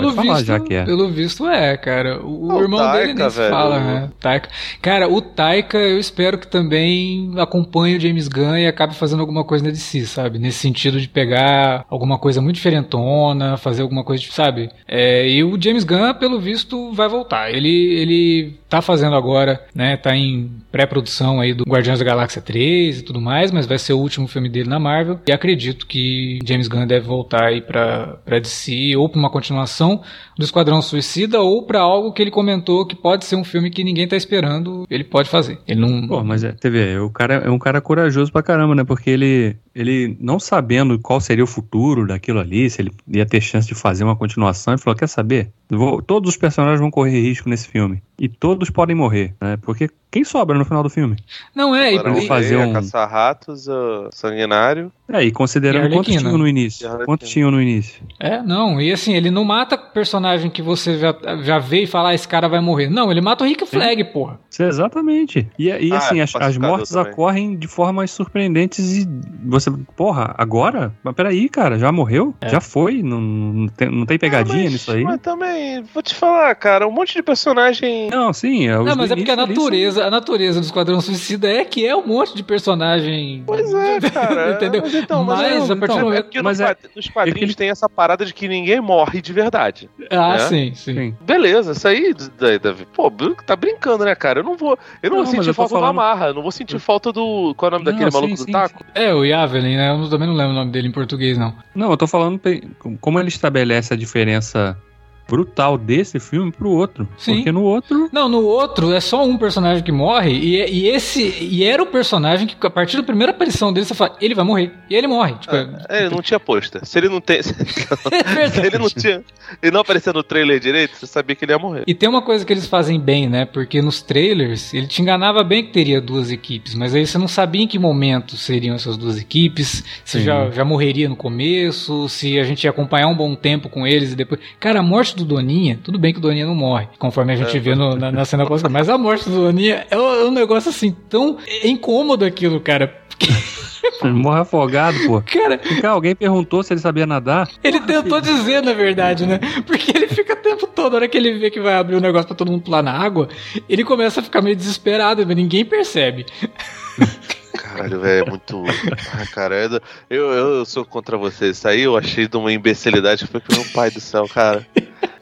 Pelo visto, já que é. pelo visto é, cara. O, o irmão Taika, dele nem se fala, né? Taika. Cara, o Taika, eu espero que também acompanhe o James Gunn e acabe fazendo alguma coisa de si, sabe? Nesse sentido de pegar alguma coisa muito diferentona, fazer alguma coisa, sabe? É, e o James Gunn, pelo visto, vai voltar. Ele, ele tá fazendo agora, né? Tá em pré-produção aí do Guardiões da Galáxia 3 e tudo mais, mas vai ser o último filme dele na Marvel. E acredito que James Gunn deve voltar aí pra, pra DC ou pra uma continuação do Esquadrão Suicida ou pra algo que ele comentou que pode ser um filme que ninguém tá esperando, ele pode fazer. Ele não. Pô, mas é, TV, o cara é um cara corajoso pra caramba, né? Porque ele, ele não sabendo qual seria o futuro daquilo ali, se ele ia ter chance de fazer uma continuação, ele falou: quer saber? Vou, todos os personagens vão correr risco nesse filme. E todos podem morrer, né? Porque quem sobra no final do filme? Não é, Agora, e fazer um caça-ratos, uh, sanguinário. É, e considerando e quantos tinham no início? Quantos tinham no início? É, não, e assim, ele não mata personagem que você já, já vê e fala, ah, esse cara vai morrer. Não, ele mata o Rick Flag, Sim. porra. exatamente. E, e ah, assim, é, as, as mortes também. ocorrem de formas surpreendentes e você, porra, agora? Mas peraí, cara, já morreu? É. Já foi? Não, não, tem, não tem pegadinha ah, mas, nisso aí? Mas também, vou te falar, cara, um monte de personagem. Não, sim, é Não, mas é porque a natureza, a natureza do Esquadrão Suicida é que é um monte de personagem. Pois é, cara. Entendeu? Mas, então, mas, mas é, a partir então, do momento. É mas é, nos quadrinhos é tem essa parada de que ninguém morre de verdade. Ah, né? sim, sim, Beleza, isso aí, Davi. Pô, tá brincando, né, cara? Eu não vou. Eu não, não vou sentir falta falando... do Amarra, eu não vou sentir falta do. Qual é o nome não, daquele sim, maluco sim, do taco? É, o Yavelin, né? Eu também não lembro o nome dele em português, não. Não, eu tô falando como ele estabelece a diferença brutal desse filme pro outro. Sim. Porque no outro. Não, no outro é só um personagem que morre. E, e esse. E era o personagem que, a partir da primeira aparição dele, você fala, ele vai morrer. E ele morre. Tipo, é, ele não tinha posta. Se ele não tem. Se ele não tinha. Ele não aparecia no trailer direito, você sabia que ele ia morrer. E tem uma coisa que eles fazem bem, né? Porque nos trailers, ele te enganava bem que teria duas equipes, mas aí você não sabia em que momento seriam essas duas equipes, se já, já morreria no começo, se a gente ia acompanhar um bom tempo com eles e depois. Cara, a morte do do Doninha, tudo bem que o Doninha não morre, conforme a gente é, vê no, na, na, cena pós mas a morte do Doninha é um, é um negócio assim tão incômodo aquilo, cara. Morre afogado, pô. Cara, alguém perguntou se ele sabia nadar. Ele tentou dizer, na verdade, né? Porque ele fica o tempo todo, a hora que ele vê que vai abrir o um negócio pra todo mundo pular na água, ele começa a ficar meio desesperado, mas ninguém percebe. Caralho, velho, é muito. Ah, cara, eu, eu, eu sou contra você. Isso aí eu achei de uma imbecilidade. Foi que meu pai do céu, cara.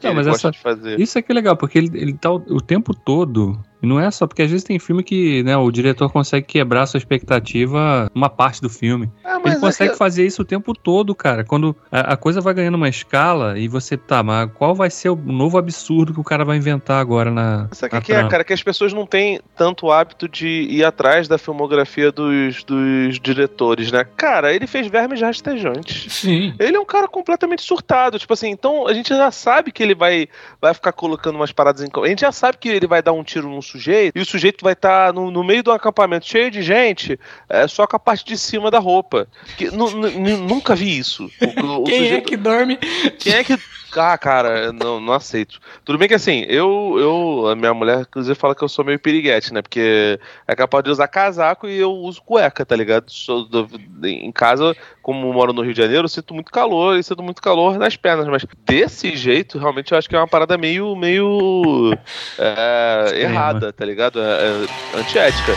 Não, mas essa, isso é que é legal, porque ele, ele tá o, o tempo todo e não é só, porque às vezes tem filme que né, o diretor consegue quebrar sua expectativa uma parte do filme. Ah, Ele consegue é que... fazer isso o tempo todo, cara. Quando a, a, coisa vai ganhando uma escala e você tá, mas qual vai ser o novo absurdo que o cara vai inventar agora na. Sabe o que, é, cara? Que as pessoas não têm tanto hábito de ir atrás da filmografia dos, dos diretores, né? Cara, ele fez Vermes Rastejantes. Sim. Ele é um cara completamente surtado. Tipo assim, então a gente já sabe que ele vai, vai ficar colocando umas paradas em. A gente já sabe que ele vai dar um tiro num sujeito, e o sujeito vai estar tá no, no, meio do acampamento cheio de gente, é, só com a parte de cima da roupa. Que, nunca vi isso. O, o Quem é sujeito, é que dorme? Quem é que ah, cara, não, não aceito. Tudo bem que assim, eu, eu, a minha mulher, inclusive, fala que eu sou meio piriguete, né? Porque é capaz de usar casaco e eu uso cueca, tá ligado? Sou do, em casa, como moro no Rio de Janeiro, eu sinto muito calor e sinto muito calor nas pernas, mas desse jeito, realmente, eu acho que é uma parada meio, meio é, errada, tá ligado? É, é antiética.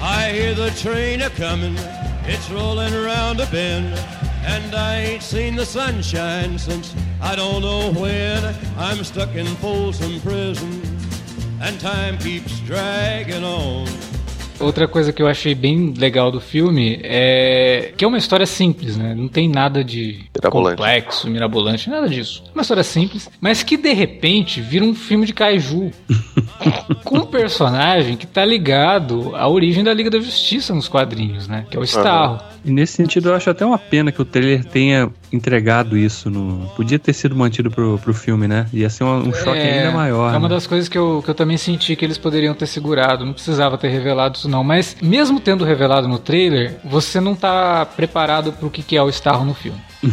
I hear the train a coming, it's rolling around a bend. And I ain't seen the sunshine since I don't know when. I'm stuck in Folsom Prison, and time keeps dragging on. Outra coisa que eu achei bem legal do filme é que é uma história simples, né? Não tem nada de mirabolante. complexo, mirabolante, nada disso. Uma história simples, mas que de repente vira um filme de kaiju. com um personagem que tá ligado à origem da Liga da Justiça nos quadrinhos, né? Que é o Starro. Uhum. E nesse sentido, eu acho até uma pena que o trailer tenha entregado isso no. Podia ter sido mantido pro, pro filme, né? Ia ser um, um choque é, ainda maior. É uma né? das coisas que eu, que eu também senti que eles poderiam ter segurado. Não precisava ter revelado isso, não. Mas mesmo tendo revelado no trailer, você não tá preparado pro que, que é o Starro no filme.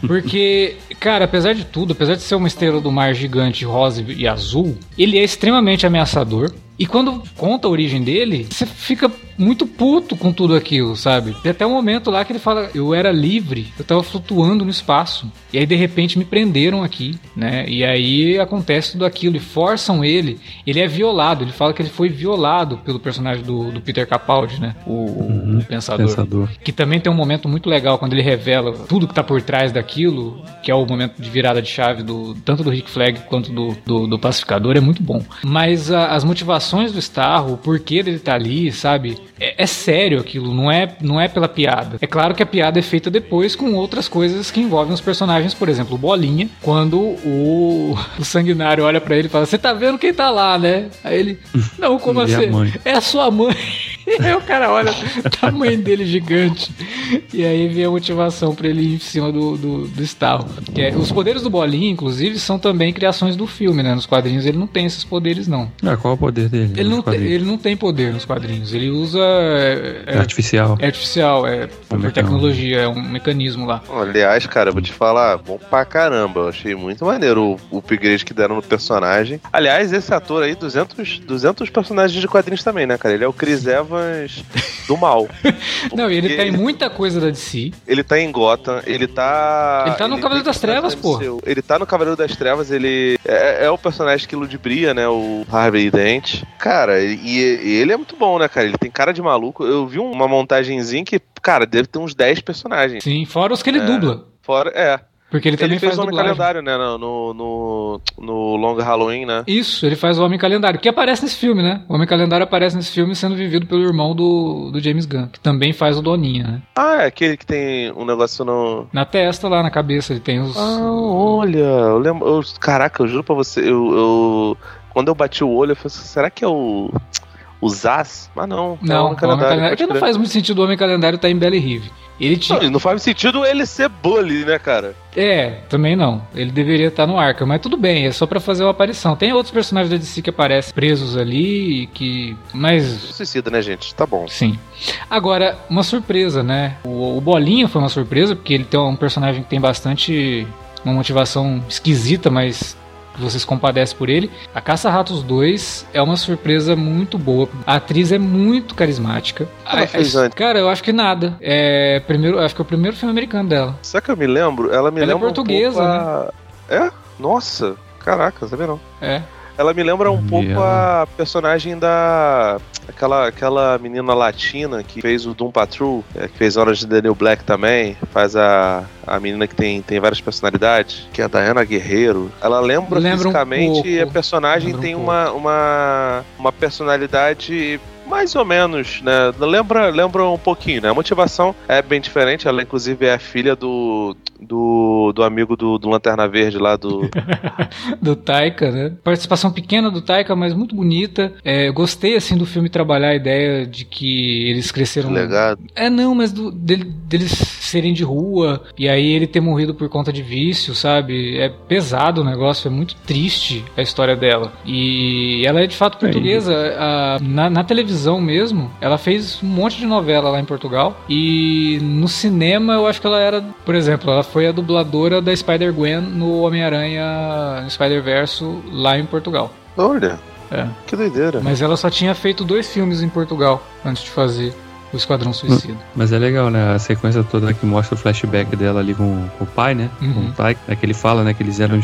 Porque, cara, apesar de tudo, apesar de ser uma estrela do mar gigante rosa e azul, ele é extremamente ameaçador. E quando conta a origem dele, você fica muito puto com tudo aquilo, sabe? Tem até um momento lá que ele fala: Eu era livre, eu tava flutuando no espaço. E aí de repente me prenderam aqui, né? E aí acontece tudo aquilo e forçam ele. Ele é violado, ele fala que ele foi violado pelo personagem do, do Peter Capaldi, né? O, uhum, o pensador, pensador. Que também tem um momento muito legal quando ele revela tudo que tá por trás daquilo, que é o momento de virada de chave do tanto do Rick Flag quanto do, do, do pacificador, é muito bom. Mas a, as motivações do Starro, o porquê dele tá ali, sabe? É, é, sério aquilo, não é, não é pela piada. É claro que a piada é feita depois com outras coisas que envolvem os personagens, por exemplo, o Bolinha, quando o, o sanguinário olha para ele e fala: Você tá vendo quem tá lá, né? Aí ele: Não, como assim? É a sua mãe. E aí o cara olha o tamanho dele gigante. E aí vem a motivação para ele ir em cima do, do, do Starro. É, os poderes do Bolinha, inclusive, são também criações do filme, né? Nos quadrinhos ele não tem esses poderes, não. Ah, qual é o poder dele? Ele, não, tem, ele não tem poder nos quadrinhos. Ele usa é, é, artificial. É artificial, é, por tecnologia, é um mecanismo lá. Aliás, cara, vou te falar, bom pra caramba. Eu achei muito maneiro o, o upgrade que deram no personagem. Aliás, esse ator aí, 200, 200 personagens de quadrinhos também, né, cara? Ele é o Chris Evans do mal. Não, e ele tá em muita coisa da DC. Ele tá em Gotham, ele tá. Ele tá no ele Cavaleiro das Trevas, pô. Ele tá no Cavaleiro das Trevas, ele é, é o personagem que ludibria, né? O Harvey Dent. Cara, e, e ele é muito bom, né, cara? Ele tem cara de maluco. Eu vi uma montagenzinha que, cara, deve ter uns 10 personagens. Sim, fora os que ele é, dubla. Fora, é. Porque ele, ele também fez faz o Homem Calendário, né? No, no, no, Long Halloween, né? Isso, ele faz o Homem Calendário, que aparece nesse filme, né? O Homem Calendário aparece nesse filme sendo vivido pelo irmão do, do James Gunn, que também faz o Doninha, né? Ah, é aquele que tem um negócio no. Na testa lá, na cabeça, ele tem os. Ah, olha, eu lembro. Eu, caraca, eu juro pra você, eu, eu. Quando eu bati o olho, eu falei assim, será que é o o Zaz, mas não. Não, é o Homem Calendário. Calendário que não faz muito sentido o Homem Calendário estar tá em Belly Rive. Ele tinha... Não, não faz sentido ele ser bully, né, cara? É, também não. Ele deveria estar no Arkham, mas tudo bem, é só para fazer uma aparição. Tem outros personagens da DC que aparecem presos ali e que. Mas. Suicida, né, gente? Tá bom. Sim. Agora, uma surpresa, né? O, o Bolinha foi uma surpresa, porque ele tem um personagem que tem bastante. Uma motivação esquisita, mas vocês compadecem por ele. A Caça Ratos 2 é uma surpresa muito boa. A atriz é muito carismática. Ela fez antes? Cara, eu acho que nada. É, primeiro, acho que é o primeiro filme americano dela. Será que eu me lembro? Ela me Ela lembra é portuguesa, um a... né? É? Nossa, caraca, sabia não. É. ela me lembra um pouco a personagem da. Aquela, aquela menina latina que fez o Doom Patrol, é, que fez Horas de Daniel Black também, faz a, a menina que tem, tem várias personalidades, que é a Diana Guerreiro. Ela lembra, lembra fisicamente um e a personagem lembra tem um uma, uma, uma personalidade mais ou menos, né? Lembra, lembra um pouquinho, né? A motivação é bem diferente. Ela, inclusive, é filha do, do, do amigo do, do Lanterna Verde lá do. do Taika, né? Participação pequena do Taika, mas muito bonita. É, gostei, assim, do filme trabalhar a ideia de que eles cresceram. Legado. É, não, mas do, dele, deles serem de rua e aí ele ter morrido por conta de vício, sabe? É pesado o negócio, é muito triste a história dela. E ela é de fato portuguesa. A, na, na televisão mesmo, ela fez um monte de novela lá em Portugal. E no cinema, eu acho que ela era, por exemplo, ela foi a dubladora da Spider-Gwen no Homem-Aranha Spider-Verso lá em Portugal. Olha. É. Que doideira. Mas ela só tinha feito dois filmes em Portugal antes de fazer o Esquadrão Suicida. Mas é legal, né? A sequência toda que mostra o flashback dela ali com, com o pai, né? Uhum. Com o pai, é que ele fala, né? Que eles eram.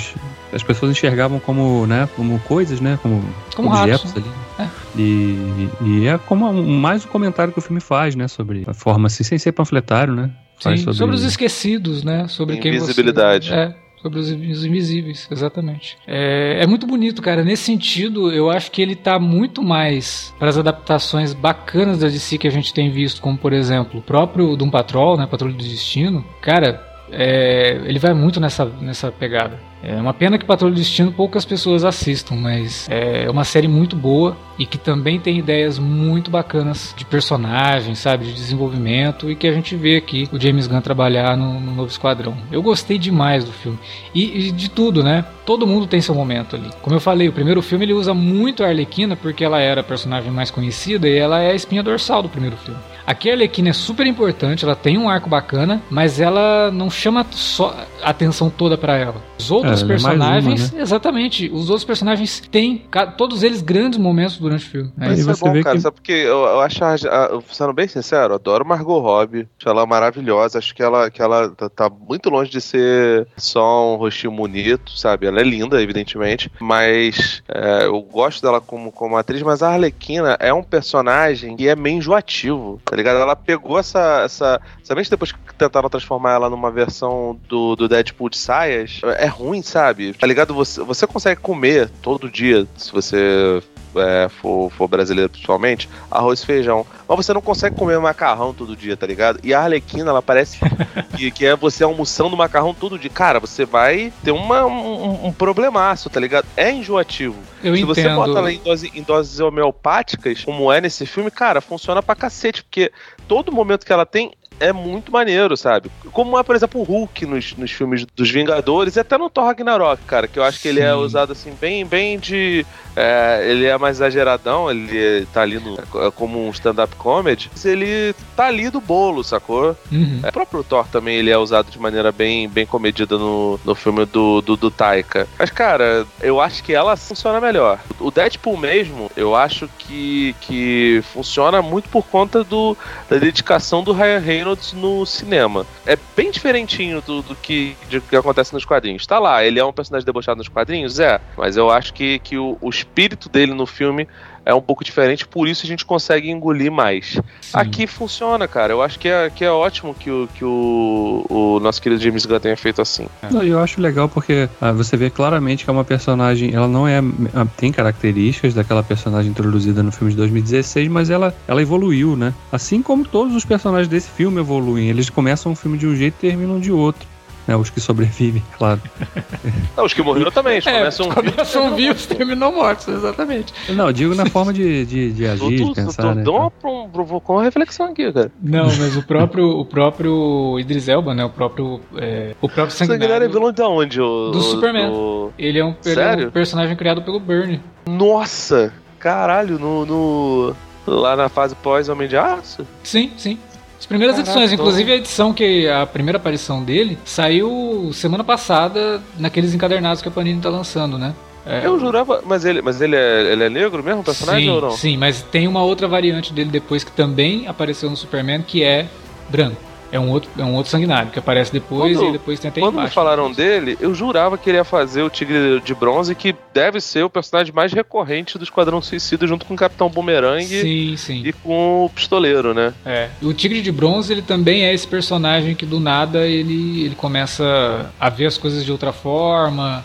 As pessoas enxergavam como, né? Como coisas, né? Como, como objetos ratos, ali. É. E, e é como mais um comentário que o filme faz, né? Sobre a forma assim, sem ser panfletário, né? Sim, sobre... sobre... os esquecidos, né? Sobre quem Invisibilidade. Você... É, sobre os invisíveis, exatamente. É, é, muito bonito, cara. Nesse sentido, eu acho que ele tá muito mais para as adaptações bacanas da DC que a gente tem visto, como por exemplo, o próprio Doom Patrol, né? Patrulha do Destino. Cara, é, ele vai muito nessa, nessa pegada. É uma pena que Patrulha do Destino poucas pessoas assistam, mas é uma série muito boa e que também tem ideias muito bacanas de personagens, sabe, de desenvolvimento e que a gente vê aqui o James Gunn trabalhar no, no novo Esquadrão. Eu gostei demais do filme e, e, de tudo, né? Todo mundo tem seu momento ali. Como eu falei, o primeiro filme ele usa muito a Arlequina porque ela era a personagem mais conhecida e ela é a espinha dorsal do primeiro filme. Aqui a Arlequina é super importante, ela tem um arco bacana, mas ela não chama só a atenção toda para ela. Os outros é, é personagens, é uma, né? exatamente, os outros personagens têm, todos eles, grandes momentos durante o filme. Mas isso é bom, cara, que... sabe porque eu, eu acho, a, a, sendo bem sincero, eu adoro Margot Robbie, acho ela maravilhosa, acho que ela, que ela tá, tá muito longe de ser só um rostinho bonito, sabe? Ela é linda, evidentemente, mas é, eu gosto dela como, como atriz, mas a Arlequina é um personagem que é meio enjoativo, tá ligado? Ela pegou essa. essa somente depois que tentaram transformar ela numa versão do, do Deadpool de saias, é ruim, sabe? Tá ligado? Você, você consegue comer todo dia, se você é, for, for brasileiro principalmente, arroz e feijão. Mas você não consegue comer macarrão todo dia, tá ligado? E a Arlequina, ela parece que, que é você almoçando macarrão todo dia. Cara, você vai ter uma, um, um problemaço, tá ligado? É enjoativo. Eu Se entendo. você bota ela em, dose, em doses homeopáticas, como é nesse filme, cara, funciona pra cacete, porque todo momento que ela tem é muito maneiro, sabe? Como é, por exemplo, o Hulk nos, nos filmes dos Vingadores e até no Thor Ragnarok, cara, que eu acho que ele é usado assim, bem, bem de. É, ele é mais exageradão, ele tá ali no, é como um stand-up comedy, mas ele tá ali do bolo, sacou? Uhum. É, o próprio Thor também ele é usado de maneira bem, bem comedida no, no filme do, do, do Taika. Mas, cara, eu acho que ela funciona melhor. O Deadpool mesmo, eu acho que, que funciona muito por conta do, da dedicação do Ryan Reynolds Reynolds no cinema. É bem diferentinho do, do que, de, que acontece nos quadrinhos. Tá lá, ele é um personagem debochado nos quadrinhos? É. Mas eu acho que, que o, o espírito dele no filme é um pouco diferente, por isso a gente consegue engolir mais. Sim. Aqui funciona, cara. Eu acho que é, que é ótimo que, o, que o, o nosso querido James Gunn tenha feito assim. É. Não, eu acho legal porque ah, você vê claramente que é uma personagem, ela não é. Ah, tem características daquela personagem introduzida no filme de 2016, mas ela, ela evoluiu, né? Assim como todos os personagens desse filme evoluem. Eles começam um filme de um jeito e terminam de outro né? Os que sobrevivem, claro. Não, os que morreram também, eles é, começam, começam vivos, terminam mortos, exatamente. Não, digo na forma de, de, de agir, de pensar, né? Uma, provocou uma reflexão aqui, cara. Não, mas o próprio, o próprio Idris Elba, né? O próprio, é, o próprio Sanguinário... Sanguinário é vilão de onde? O, do Superman. Do... Ele, é um, ele é um personagem criado pelo Bernie. Nossa! Caralho, no... no... Lá na fase pós-Homem de Aço? Sim, sim. As primeiras Caraca, edições, inclusive a edição que a primeira aparição dele saiu semana passada naqueles encadernados que a Panini tá lançando, né? É, eu jurava, mas ele, mas ele é, ele é negro mesmo, o personagem sim, ou não? Sim, mas tem uma outra variante dele depois que também apareceu no Superman que é branco. É um outro, é um outro sanguinário que aparece depois quando, e depois tem até Quando embaixo, me falaram dele, eu jurava que ele ia fazer o Tigre de Bronze, que deve ser o personagem mais recorrente do Esquadrão Suicida, junto com o Capitão Boomerang sim, sim. e com o Pistoleiro, né? É. O Tigre de Bronze, ele também é esse personagem que do nada ele, ele começa a ver as coisas de outra forma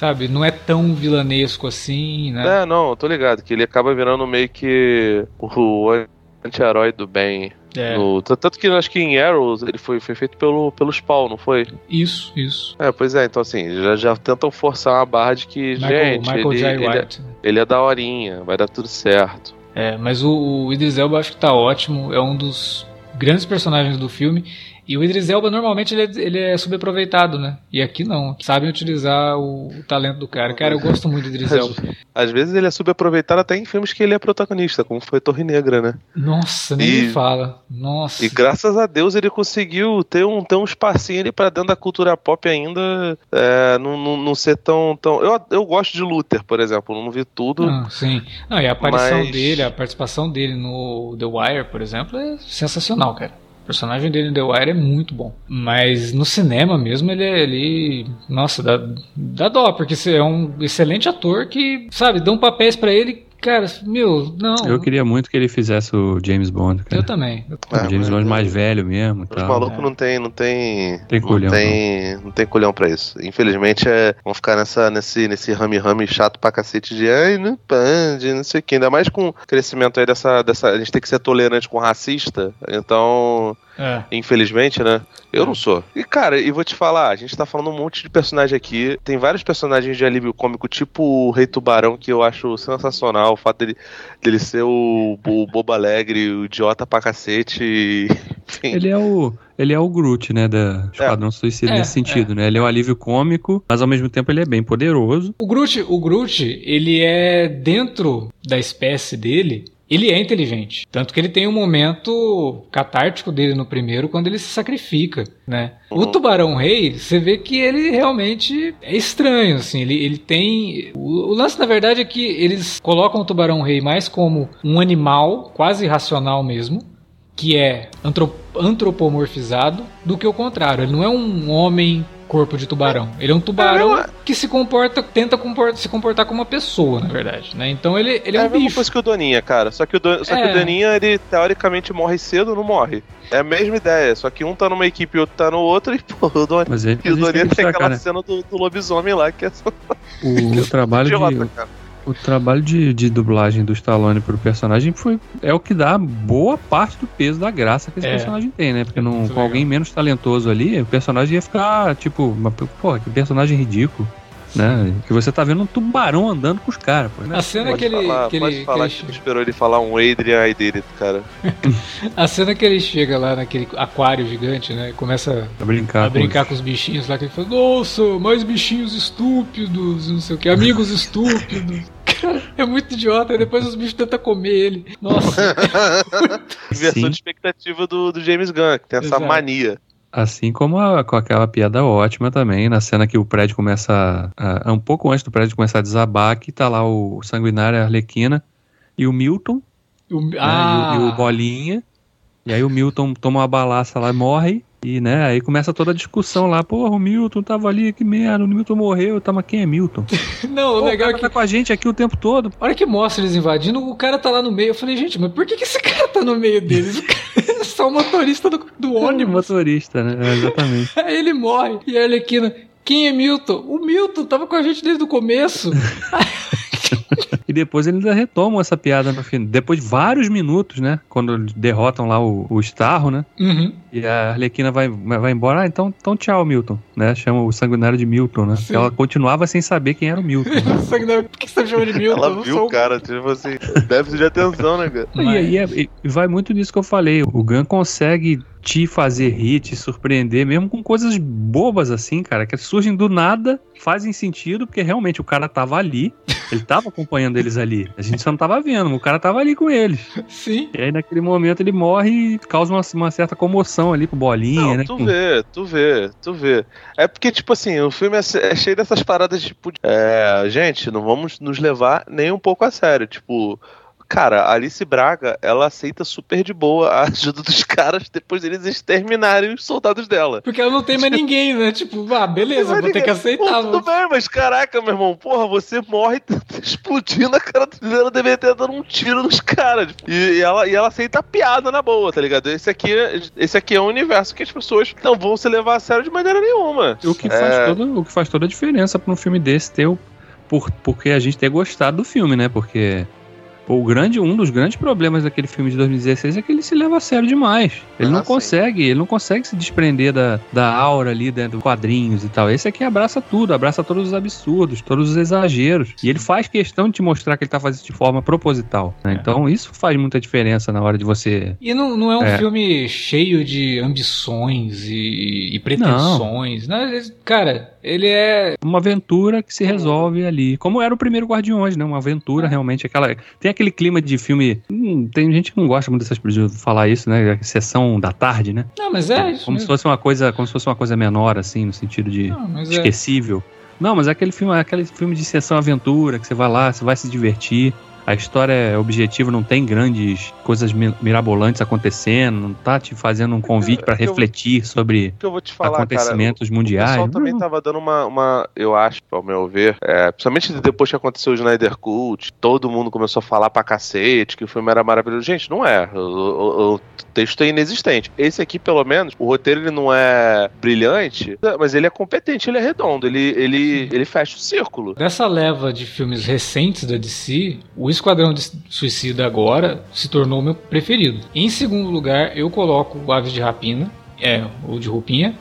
sabe? Não é tão vilanesco assim, né? É, não, tô ligado, que ele acaba virando meio que o anti-herói do bem. É. No, tanto que acho que em Arrows ele foi, foi feito pelo, pelo Spawn, não foi? Isso, isso. É, pois é, então assim, já, já tentam forçar uma barra de que, Michael, gente, Michael ele, ele, é, ele, é da horinha, vai dar tudo certo. É, mas o, o Idris Elba acho que tá ótimo, é um dos grandes personagens do filme. E o Idris Elba normalmente ele é, ele é subaproveitado, né? E aqui não. Sabem utilizar o, o, talento do cara. Cara, eu gosto muito do Idris Elba. Às vezes ele é subaproveitado até em filmes que ele é protagonista, como foi Torre Negra, né? Nossa, nem e, me fala. Nossa. E graças a Deus ele conseguiu ter um, ter um espacinho ali pra dentro da cultura pop ainda é, não, não, não, ser tão. tão... Eu, eu gosto de Luther, por exemplo. Não vi tudo. Ah, sim. Não, e a aparição mas... dele, a participação dele no The Wire, por exemplo, é sensacional, cara. O personagem dele em The Wire é muito bom. Mas no cinema mesmo, ele, é, ele nossa, dá, dá dó, porque é um excelente ator que, sabe, dão papéis para ele Cara, meu, não. Eu queria muito que ele fizesse o James Bond. Cara. Eu também. o é, James Bond mais velho mesmo. Os malucos é. não tem, não tem, tem culhão, não tem, não. não tem culhão pra isso. Infelizmente, é, vão ficar nessa, nesse, nesse rame rame chato pra cacete de ai, não pande, não sei o que. Ainda mais com o crescimento aí dessa, dessa, a gente tem que ser tolerante com racista. Então, é. Infelizmente, né? Eu é. não sou. E, cara, e vou te falar, a gente tá falando um monte de personagem aqui. Tem vários personagens de alívio cômico, tipo o Rei Tubarão, que eu acho sensacional. O fato dele, dele ser o, o bobo alegre, o idiota pra cacete. Enfim. Ele é o. Ele é o Groot, né, da Esquadrão é. Suicida é, nesse sentido, é. né? Ele é um alívio cômico, mas ao mesmo tempo ele é bem poderoso. O Groot, o Groot, ele é dentro da espécie dele, ele é inteligente. Tanto que ele tem um momento catártico dele no primeiro, quando ele se sacrifica, né? Uhum. O Tubarão Rei, você vê que ele realmente é estranho, assim. Ele, ele tem... O, o, lance, na verdade, é que eles colocam o Tubarão Rei mais como um animal, quase irracional mesmo, que é antropomorfizado, do que o contrário. Ele não é um homem corpo de tubarão. Ele é um tubarão é, que se comporta, tenta comporta, se comportar como uma pessoa, na verdade, né? Então ele, ele é, é um bicho. É a mesma coisa que o Doninha, cara. Só que o, Don, só é. que o Doninha, ele teoricamente morre cedo ou não morre. É a mesma ideia, só que um tá numa equipe e outro tá no outro, e pô, o Doninha, mas ele, e o Doninha tem aquela cara. cena do, do, lobisomem lá, que é só... O, o trabalho idiota, de... Cara o trabalho de, de dublagem do Stallone pro personagem foi, é o que dá boa parte do peso da graça que esse é. personagem tem, né? Porque não, com alguém menos talentoso ali, o personagem ia ficar, tipo, uma, porra, que personagem ridículo. Né? Que você tá vendo um tubarão andando com os caras. Né? A cena pode que ele. Falar, que pode ele, falar que, ele... esperou ele falar um Adrian did it, cara. a cena que ele chega lá naquele aquário gigante, né? Começa a brincar, a brincar com, os... com os bichinhos lá, que ele fala, nossa, mais bichinhos estúpidos, não sei o que, amigos estúpidos. Cara, é muito idiota. E depois os bichos tentam comer ele. Nossa. Inversão de expectativa do, do James Gunn, que tem essa Exato. mania. Assim como a, com aquela piada ótima também, na cena que o prédio começa. A, um pouco antes do prédio começar a desabar, que tá lá o sanguinário a Arlequina e o Milton. O, né, ah. e, o, e o Bolinha. E aí o Milton toma uma balaça lá e morre. E, né, aí começa toda a discussão lá, porra, o Milton tava ali, que merda, o Milton morreu, tá, mas quem é Milton? não, o legal é que... tá com a gente aqui o tempo todo. A hora que mostra eles invadindo, o cara tá lá no meio, eu falei, gente, mas por que, que esse cara tá no meio deles? O cara é só o motorista do, do ônibus. É, motorista, né, é, exatamente. aí ele morre, e a Arlequina, quem é Milton? O Milton tava com a gente desde o começo. e depois eles retomam essa piada no fim. Depois de vários minutos, né? Quando derrotam lá o, o Starro, né? Uhum. E a Arlequina vai, vai embora. Ah, então, então tchau, Milton. Né? Chama o sanguinário de Milton, né? Ela continuava sem saber quem era o Milton. Né? Por que você chama de Milton? Ela viu o cara, tipo assim, déficit de atenção, né, cara? E, e, e vai muito nisso que eu falei. O Gun consegue te fazer rir, te surpreender, mesmo com coisas bobas assim, cara, que surgem do nada, fazem sentido, porque realmente o cara tava ali, ele tava acompanhando eles ali. A gente só não tava vendo, o cara tava ali com eles. Sim. E aí naquele momento ele morre e causa uma, uma certa comoção ali pro Bolinha, não, né? Tu vê, tu vê, tu vê. É porque, tipo assim, o filme é, é cheio dessas paradas, tipo, é, gente, não vamos nos levar nem um pouco a sério. Tipo, Cara, a Alice Braga, ela aceita super de boa a ajuda dos caras depois deles exterminarem os soldados dela. Porque ela não tem mais ninguém, né? Tipo, ah, beleza, vou ter que aceitar. Pô, tudo bem, mas caraca, meu irmão, porra, você morre explodindo a cara dela, deveria ter dado um tiro nos caras. E, e, ela, e ela aceita a piada na boa, tá ligado? Esse aqui, esse aqui é um universo que as pessoas não vão se levar a sério de maneira nenhuma. O que, é... faz, toda, o que faz toda a diferença pra um filme desse ter o por, porque a gente ter gostado do filme, né? Porque o grande, um dos grandes problemas daquele filme de 2016 é que ele se leva a sério demais. Ele ah, não sim. consegue, ele não consegue se desprender da, da aura ali, né, dos quadrinhos e tal. Esse aqui abraça tudo, abraça todos os absurdos, todos os exageros. E ele faz questão de te mostrar que ele tá fazendo de forma proposital. Né? É. Então isso faz muita diferença na hora de você. E não, não é um é. filme cheio de ambições e, e pretensões. Não. Não, cara, ele é. Uma aventura que se resolve ali. Como era o primeiro Guardiões, né? Uma aventura é. realmente. aquela Tem aquele clima de filme. Hum, tem gente que não gosta muito dessas de falar isso, né? Sessão da tarde, né? Não, mas é, isso. Como mesmo. se fosse uma coisa, como se fosse uma coisa menor, assim, no sentido de não, é. esquecível. É. Não, mas é aquele filme, é aquele filme de sessão aventura, que você vai lá, você vai se divertir a história é objetiva, não tem grandes coisas mirabolantes acontecendo, não tá te fazendo um convite para refletir sobre falar, acontecimentos cara, mundiais. O pessoal também tava dando uma, uma, eu acho, ao meu ver, é, principalmente depois que aconteceu o Snyder Cult, todo mundo começou a falar pra cacete que o filme era maravilhoso. Gente, não é. O, o, o texto é inexistente. Esse aqui, pelo menos, o roteiro ele não é brilhante, mas ele é competente, ele é redondo, ele, ele, ele fecha o círculo. Dessa leva de filmes recentes da DC, o Esquadrão de Suicida agora se tornou meu preferido. Em segundo lugar, eu coloco o Aves de Rapina, é, o de roupinha.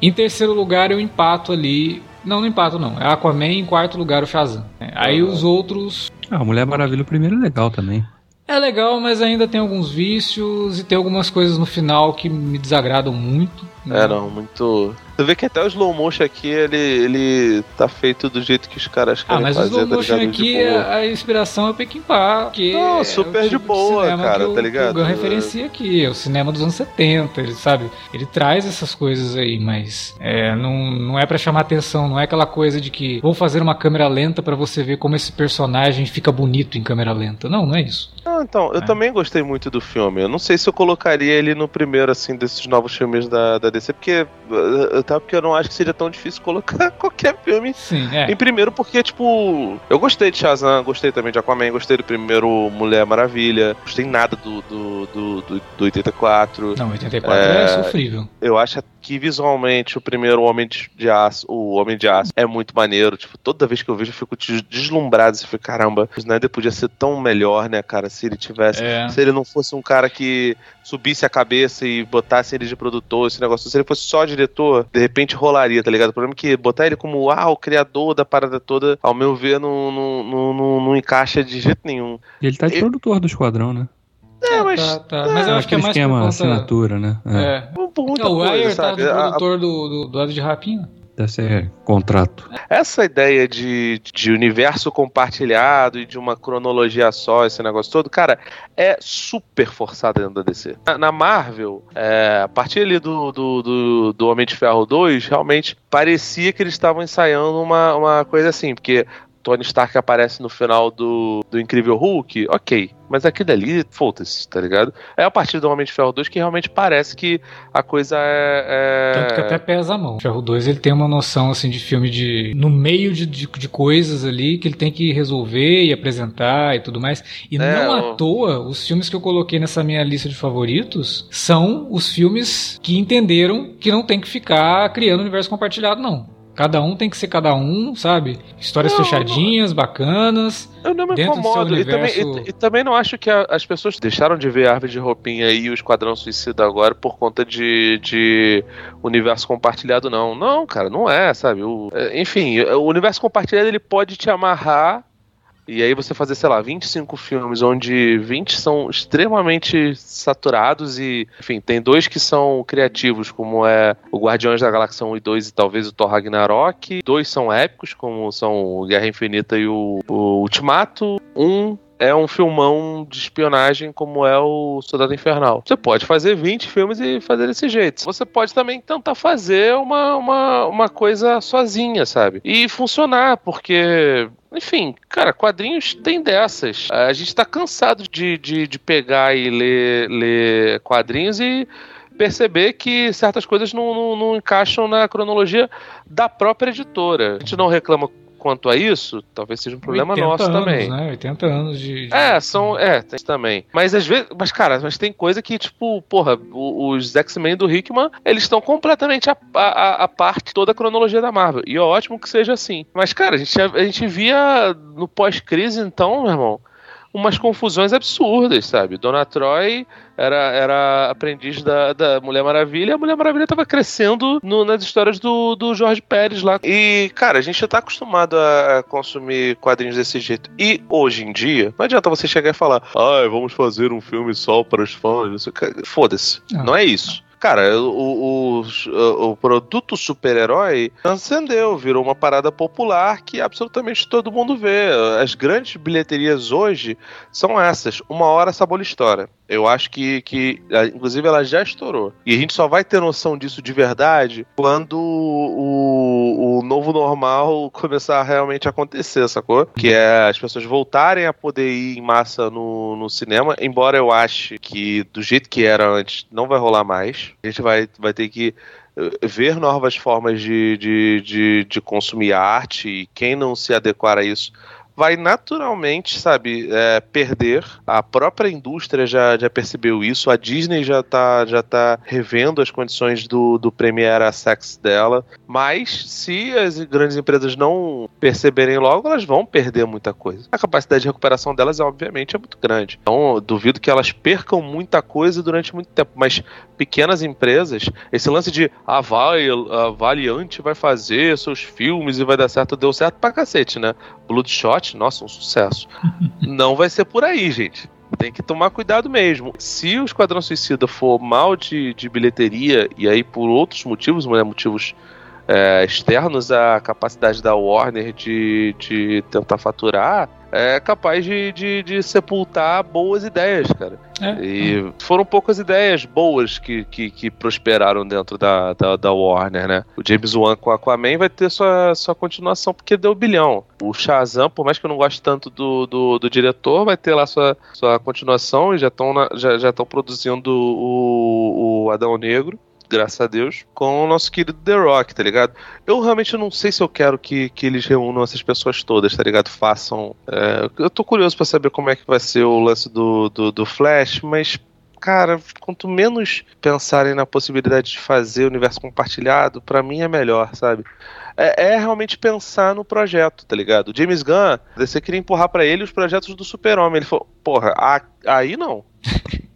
Em terceiro lugar, eu empato ali. Não, não empato não. É Aquaman, em quarto lugar, o Shazam. É, aí os outros. Ah, Mulher Maravilha, o primeiro é legal também. É legal, mas ainda tem alguns vícios e tem algumas coisas no final que me desagradam muito. Né? É, não, muito. Você vê que até o slow motion aqui, ele, ele tá feito do jeito que os caras querem fazer. Ah, mas fazer, o slow motion tá aqui, a inspiração é Pequim Pá, que Não, super é tipo de boa, cara, tá ligado? O Gun referencia aqui, é o cinema dos anos 70, ele sabe? Ele traz essas coisas aí, mas é, não, não é para chamar atenção, não é aquela coisa de que vou fazer uma câmera lenta para você ver como esse personagem fica bonito em câmera lenta. Não, não é isso. Não, então, eu é. também gostei muito do filme. Eu não sei se eu colocaria ele no primeiro, assim, desses novos filmes da, da DC, porque até porque eu não acho que seja tão difícil colocar qualquer filme Sim, é. em primeiro, porque, tipo, eu gostei de Shazam, gostei também de Aquaman, gostei do primeiro Mulher Maravilha, gostei nada do, do, do, do, do 84. Não, 84 é, é sofrível. Eu acho que visualmente o primeiro Homem de Aço, o Homem de Aço, é muito maneiro. Tipo, toda vez que eu vejo eu fico deslumbrado. Você fica, caramba, o Snyder podia ser tão melhor, né, cara, se ele tivesse. É. Se ele não fosse um cara que subisse a cabeça e botasse ele de produtor, esse negócio. Se ele fosse só diretor, de repente rolaria, tá ligado? O problema é que botar ele como ah, o criador da parada toda, ao meu ver, não, não, não, não, não encaixa de jeito nenhum. E ele tá de produtor do Esquadrão, né? É, mas. Tá, tá. mas eu acho que é mais esquema, por conta... assinatura, né? É. é. Não, o Ayer tá de produtor do, do, do Ave de Rapina. Deve ser contrato. Essa ideia de, de universo compartilhado e de uma cronologia só, esse negócio todo, cara, é super forçado dentro da DC. Na, na Marvel, é, a partir ali do, do, do, do Homem de Ferro 2, realmente parecia que eles estavam ensaiando uma, uma coisa assim, porque Tony Stark aparece no final do, do Incrível Hulk, ok. Mas aquilo ali, foda-se, tá ligado? É a partir do Homem de Ferro 2 que realmente parece que a coisa é. é... Tanto que até pesa a mão. O Ferro 2 ele tem uma noção assim de filme de. no meio de, de, de coisas ali que ele tem que resolver e apresentar e tudo mais. E é, não à toa, os filmes que eu coloquei nessa minha lista de favoritos são os filmes que entenderam que não tem que ficar criando universo compartilhado, não. Cada um tem que ser cada um, sabe? Histórias não, fechadinhas, não... bacanas. Eu não me incomodo. Universo... E, também, e, e, também não acho que a, as pessoas deixaram de ver a árvore de roupinha e o Esquadrão Suicida agora por conta de, de universo compartilhado, não. Não, cara, não é, sabe? O, é, enfim, o universo compartilhado ele pode te amarrar e aí você fazer, sei lá, 25 filmes onde 20 são extremamente saturados e, enfim, tem dois que são criativos, como é o Guardiões da Galáxia 1 e 2 e talvez o Thor Ragnarok. Dois são épicos, como são Guerra Infinita e o, o Ultimato. Um é um filmão de espionagem como é o Soldado Infernal. Você pode fazer 20 filmes e fazer desse jeito. Você pode também tentar fazer uma, uma, uma coisa sozinha, sabe? E funcionar, porque enfim, cara, quadrinhos tem dessas. A gente tá cansado de, de, de pegar e ler, ler quadrinhos e perceber que certas coisas não, não, não, encaixam na cronologia da própria editora. A gente não reclama quanto a isso, talvez seja um problema nosso anos, também. Né? 80 anos de, de, É, são. É, tem também. Mas às vezes. Mas, cara, mas tem coisa que, tipo, porra, os X-Men do Hickman, eles estão completamente a, a, a, parte toda a cronologia da Marvel. E é ótimo que seja assim. Mas, cara, a gente, a gente via no pós-crise, então, meu irmão umas confusões absurdas, sabe? Dona Troy era, era aprendiz da, da Mulher Maravilha e a Mulher Maravilha tava crescendo no, nas histórias do, do Jorge Pérez lá. E, cara, a gente já tá acostumado a consumir quadrinhos desse jeito. E hoje em dia, não adianta você chegar e falar, ah, vamos fazer um filme só para os fãs. Foda-se. Não, não é isso. Cara, o, o, o produto super-herói transcendeu, virou uma parada popular que absolutamente todo mundo vê. As grandes bilheterias hoje são essas. Uma hora essa bola estoura. Eu acho que, que, inclusive, ela já estourou. E a gente só vai ter noção disso de verdade quando o, o novo normal começar a realmente acontecer, sacou? Que é as pessoas voltarem a poder ir em massa no, no cinema, embora eu ache que do jeito que era antes não vai rolar mais. A gente vai, vai ter que eh, ver novas formas de, de, de, de consumir arte e quem não se adequar a isso vai naturalmente, sabe, é, perder. A própria indústria já, já percebeu isso. A Disney já tá, já tá revendo as condições do, do Premiere Access dela. Mas se as grandes empresas não perceberem logo, elas vão perder muita coisa. A capacidade de recuperação delas, obviamente, é muito grande. Então, duvido que elas percam muita coisa durante muito tempo. Mas pequenas empresas, esse lance de a, a Valiant vai fazer seus filmes e vai dar certo, deu certo pra cacete, né? Bloodshot, nossa, um sucesso. Não vai ser por aí, gente. Tem que tomar cuidado mesmo. Se o Esquadrão Suicida for mal de, de bilheteria, e aí por outros motivos, né, motivos é, externos à capacidade da Warner de, de tentar faturar, é capaz de, de, de sepultar boas ideias, cara. É. E foram poucas ideias boas que, que, que prosperaram dentro da, da, da, Warner, né? O James Wan com Aquaman vai ter sua, sua continuação porque deu bilhão. O Shazam, por mais que eu não goste tanto do, do, do diretor, vai ter lá sua, sua continuação e já estão já, já produzindo o, o Adão Negro graças a Deus, com o nosso querido The Rock, tá ligado? Eu realmente não sei se eu quero que, que eles reúnam essas pessoas todas, tá ligado? Façam. É, eu tô curioso para saber como é que vai ser o lance do, do, do Flash, mas cara, quanto menos pensarem na possibilidade de fazer o universo compartilhado, para mim é melhor, sabe? É, é, realmente pensar no projeto, tá ligado? James Gunn, você queria empurrar para ele os projetos do Super-Homem. Ele falou, porra, aí não.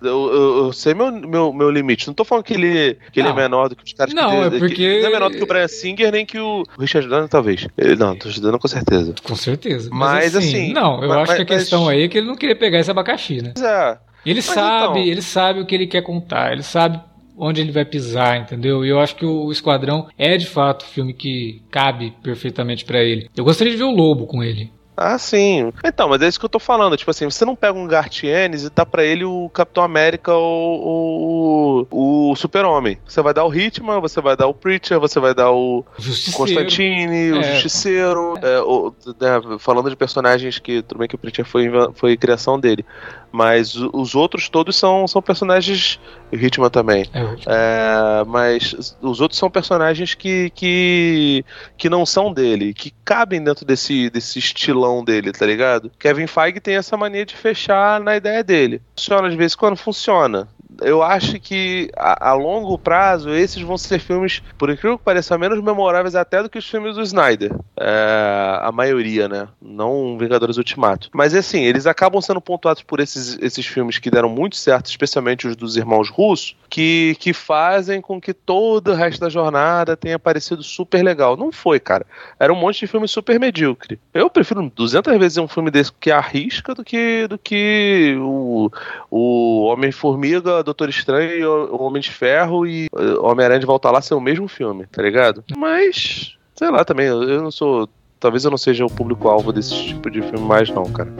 Eu, eu, eu, sei meu, meu, meu limite. Não tô falando que ele, que ele é menor do que os caras não, que é porque... Não é menor do que o Brian Singer, nem que o Richard Donner, talvez. Não, tô ajudando com certeza. Com certeza. Mas, mas assim, assim, Não, eu mas, acho que a questão aí é que ele não queria pegar esse abacaxi, né? É. Ele sabe, então... ele sabe o que ele quer contar, ele sabe onde ele vai pisar, entendeu? E eu acho que o Esquadrão é de fato o filme que cabe perfeitamente para ele. Eu gostaria de ver o Lobo com ele. Ah, sim. Então, mas é isso que eu tô falando. Tipo assim, você não pega um Gartienes e dá pra ele o Capitão América ou o, o Super-Homem. Você vai dar o Hitman, você vai dar o Preacher, você vai dar o Justiceiro. Constantine, é. o Justiceiro. É, o, é, falando de personagens que, tudo bem que o Preacher foi, foi criação dele. Mas os outros todos são, são personagens. O Hitman também. É, é, mas os outros são personagens que, que, que não são dele, que cabem dentro desse, desse estilão dele, tá ligado? Kevin Feige tem essa mania de fechar na ideia dele. Funciona de vez em quando? Funciona eu acho que a, a, longo prazo esses vão ser filmes, por incrível que pareça, menos memoráveis até do que os filmes do Snyder. É, a maioria, né? Não Vingadores Ultimato. Mas assim, eles acabam sendo pontuados por esses, esses filmes que deram muito certo, especialmente os dos irmãos russos, que, que fazem com que todo o resto da jornada tenha parecido super legal. Não foi, cara. Era um monte de filme super medíocre. Eu prefiro 200 vezes um filme desse que arrisca do que, do que o, o Homem-Formiga Doutor Estranho, o Homem de Ferro e Homem-Aranha de Volta lá ser o mesmo filme, tá ligado? Mas, sei lá também, eu não sou. Talvez eu não seja o público-alvo desse tipo de filme mais, não, cara.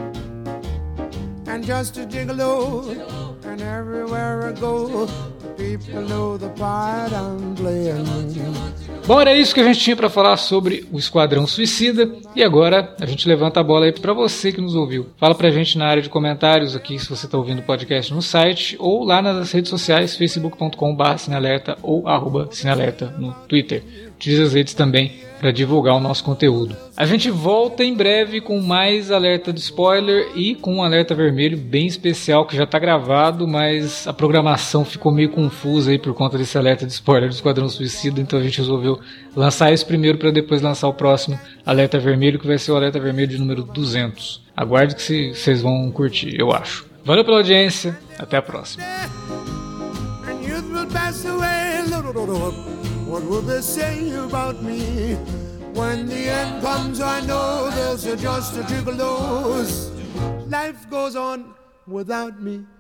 and just a gigolo. And everywhere I go, people know the part I'm playing. Bom, era isso que a gente tinha para falar sobre o Esquadrão Suicida. E agora a gente levanta a bola aí para você que nos ouviu. Fala pra gente na área de comentários aqui se você tá ouvindo o podcast no site ou lá nas redes sociais, facebook.com.br sinalerta ou arroba no Twitter. Utilize as redes também para divulgar o nosso conteúdo. A gente volta em breve com mais alerta de spoiler e com um alerta vermelho bem especial que já está gravado, mas a programação ficou meio confusa aí por conta desse alerta de spoiler do Esquadrão Suicida, então a gente resolveu lançar esse primeiro para depois lançar o próximo alerta vermelho, que vai ser o alerta vermelho de número 200. Aguarde que vocês vão curtir, eu acho. Valeu pela audiência, até a próxima. What will they say about me? When the end comes, I know they'll suggest a gigolo. Life goes on without me.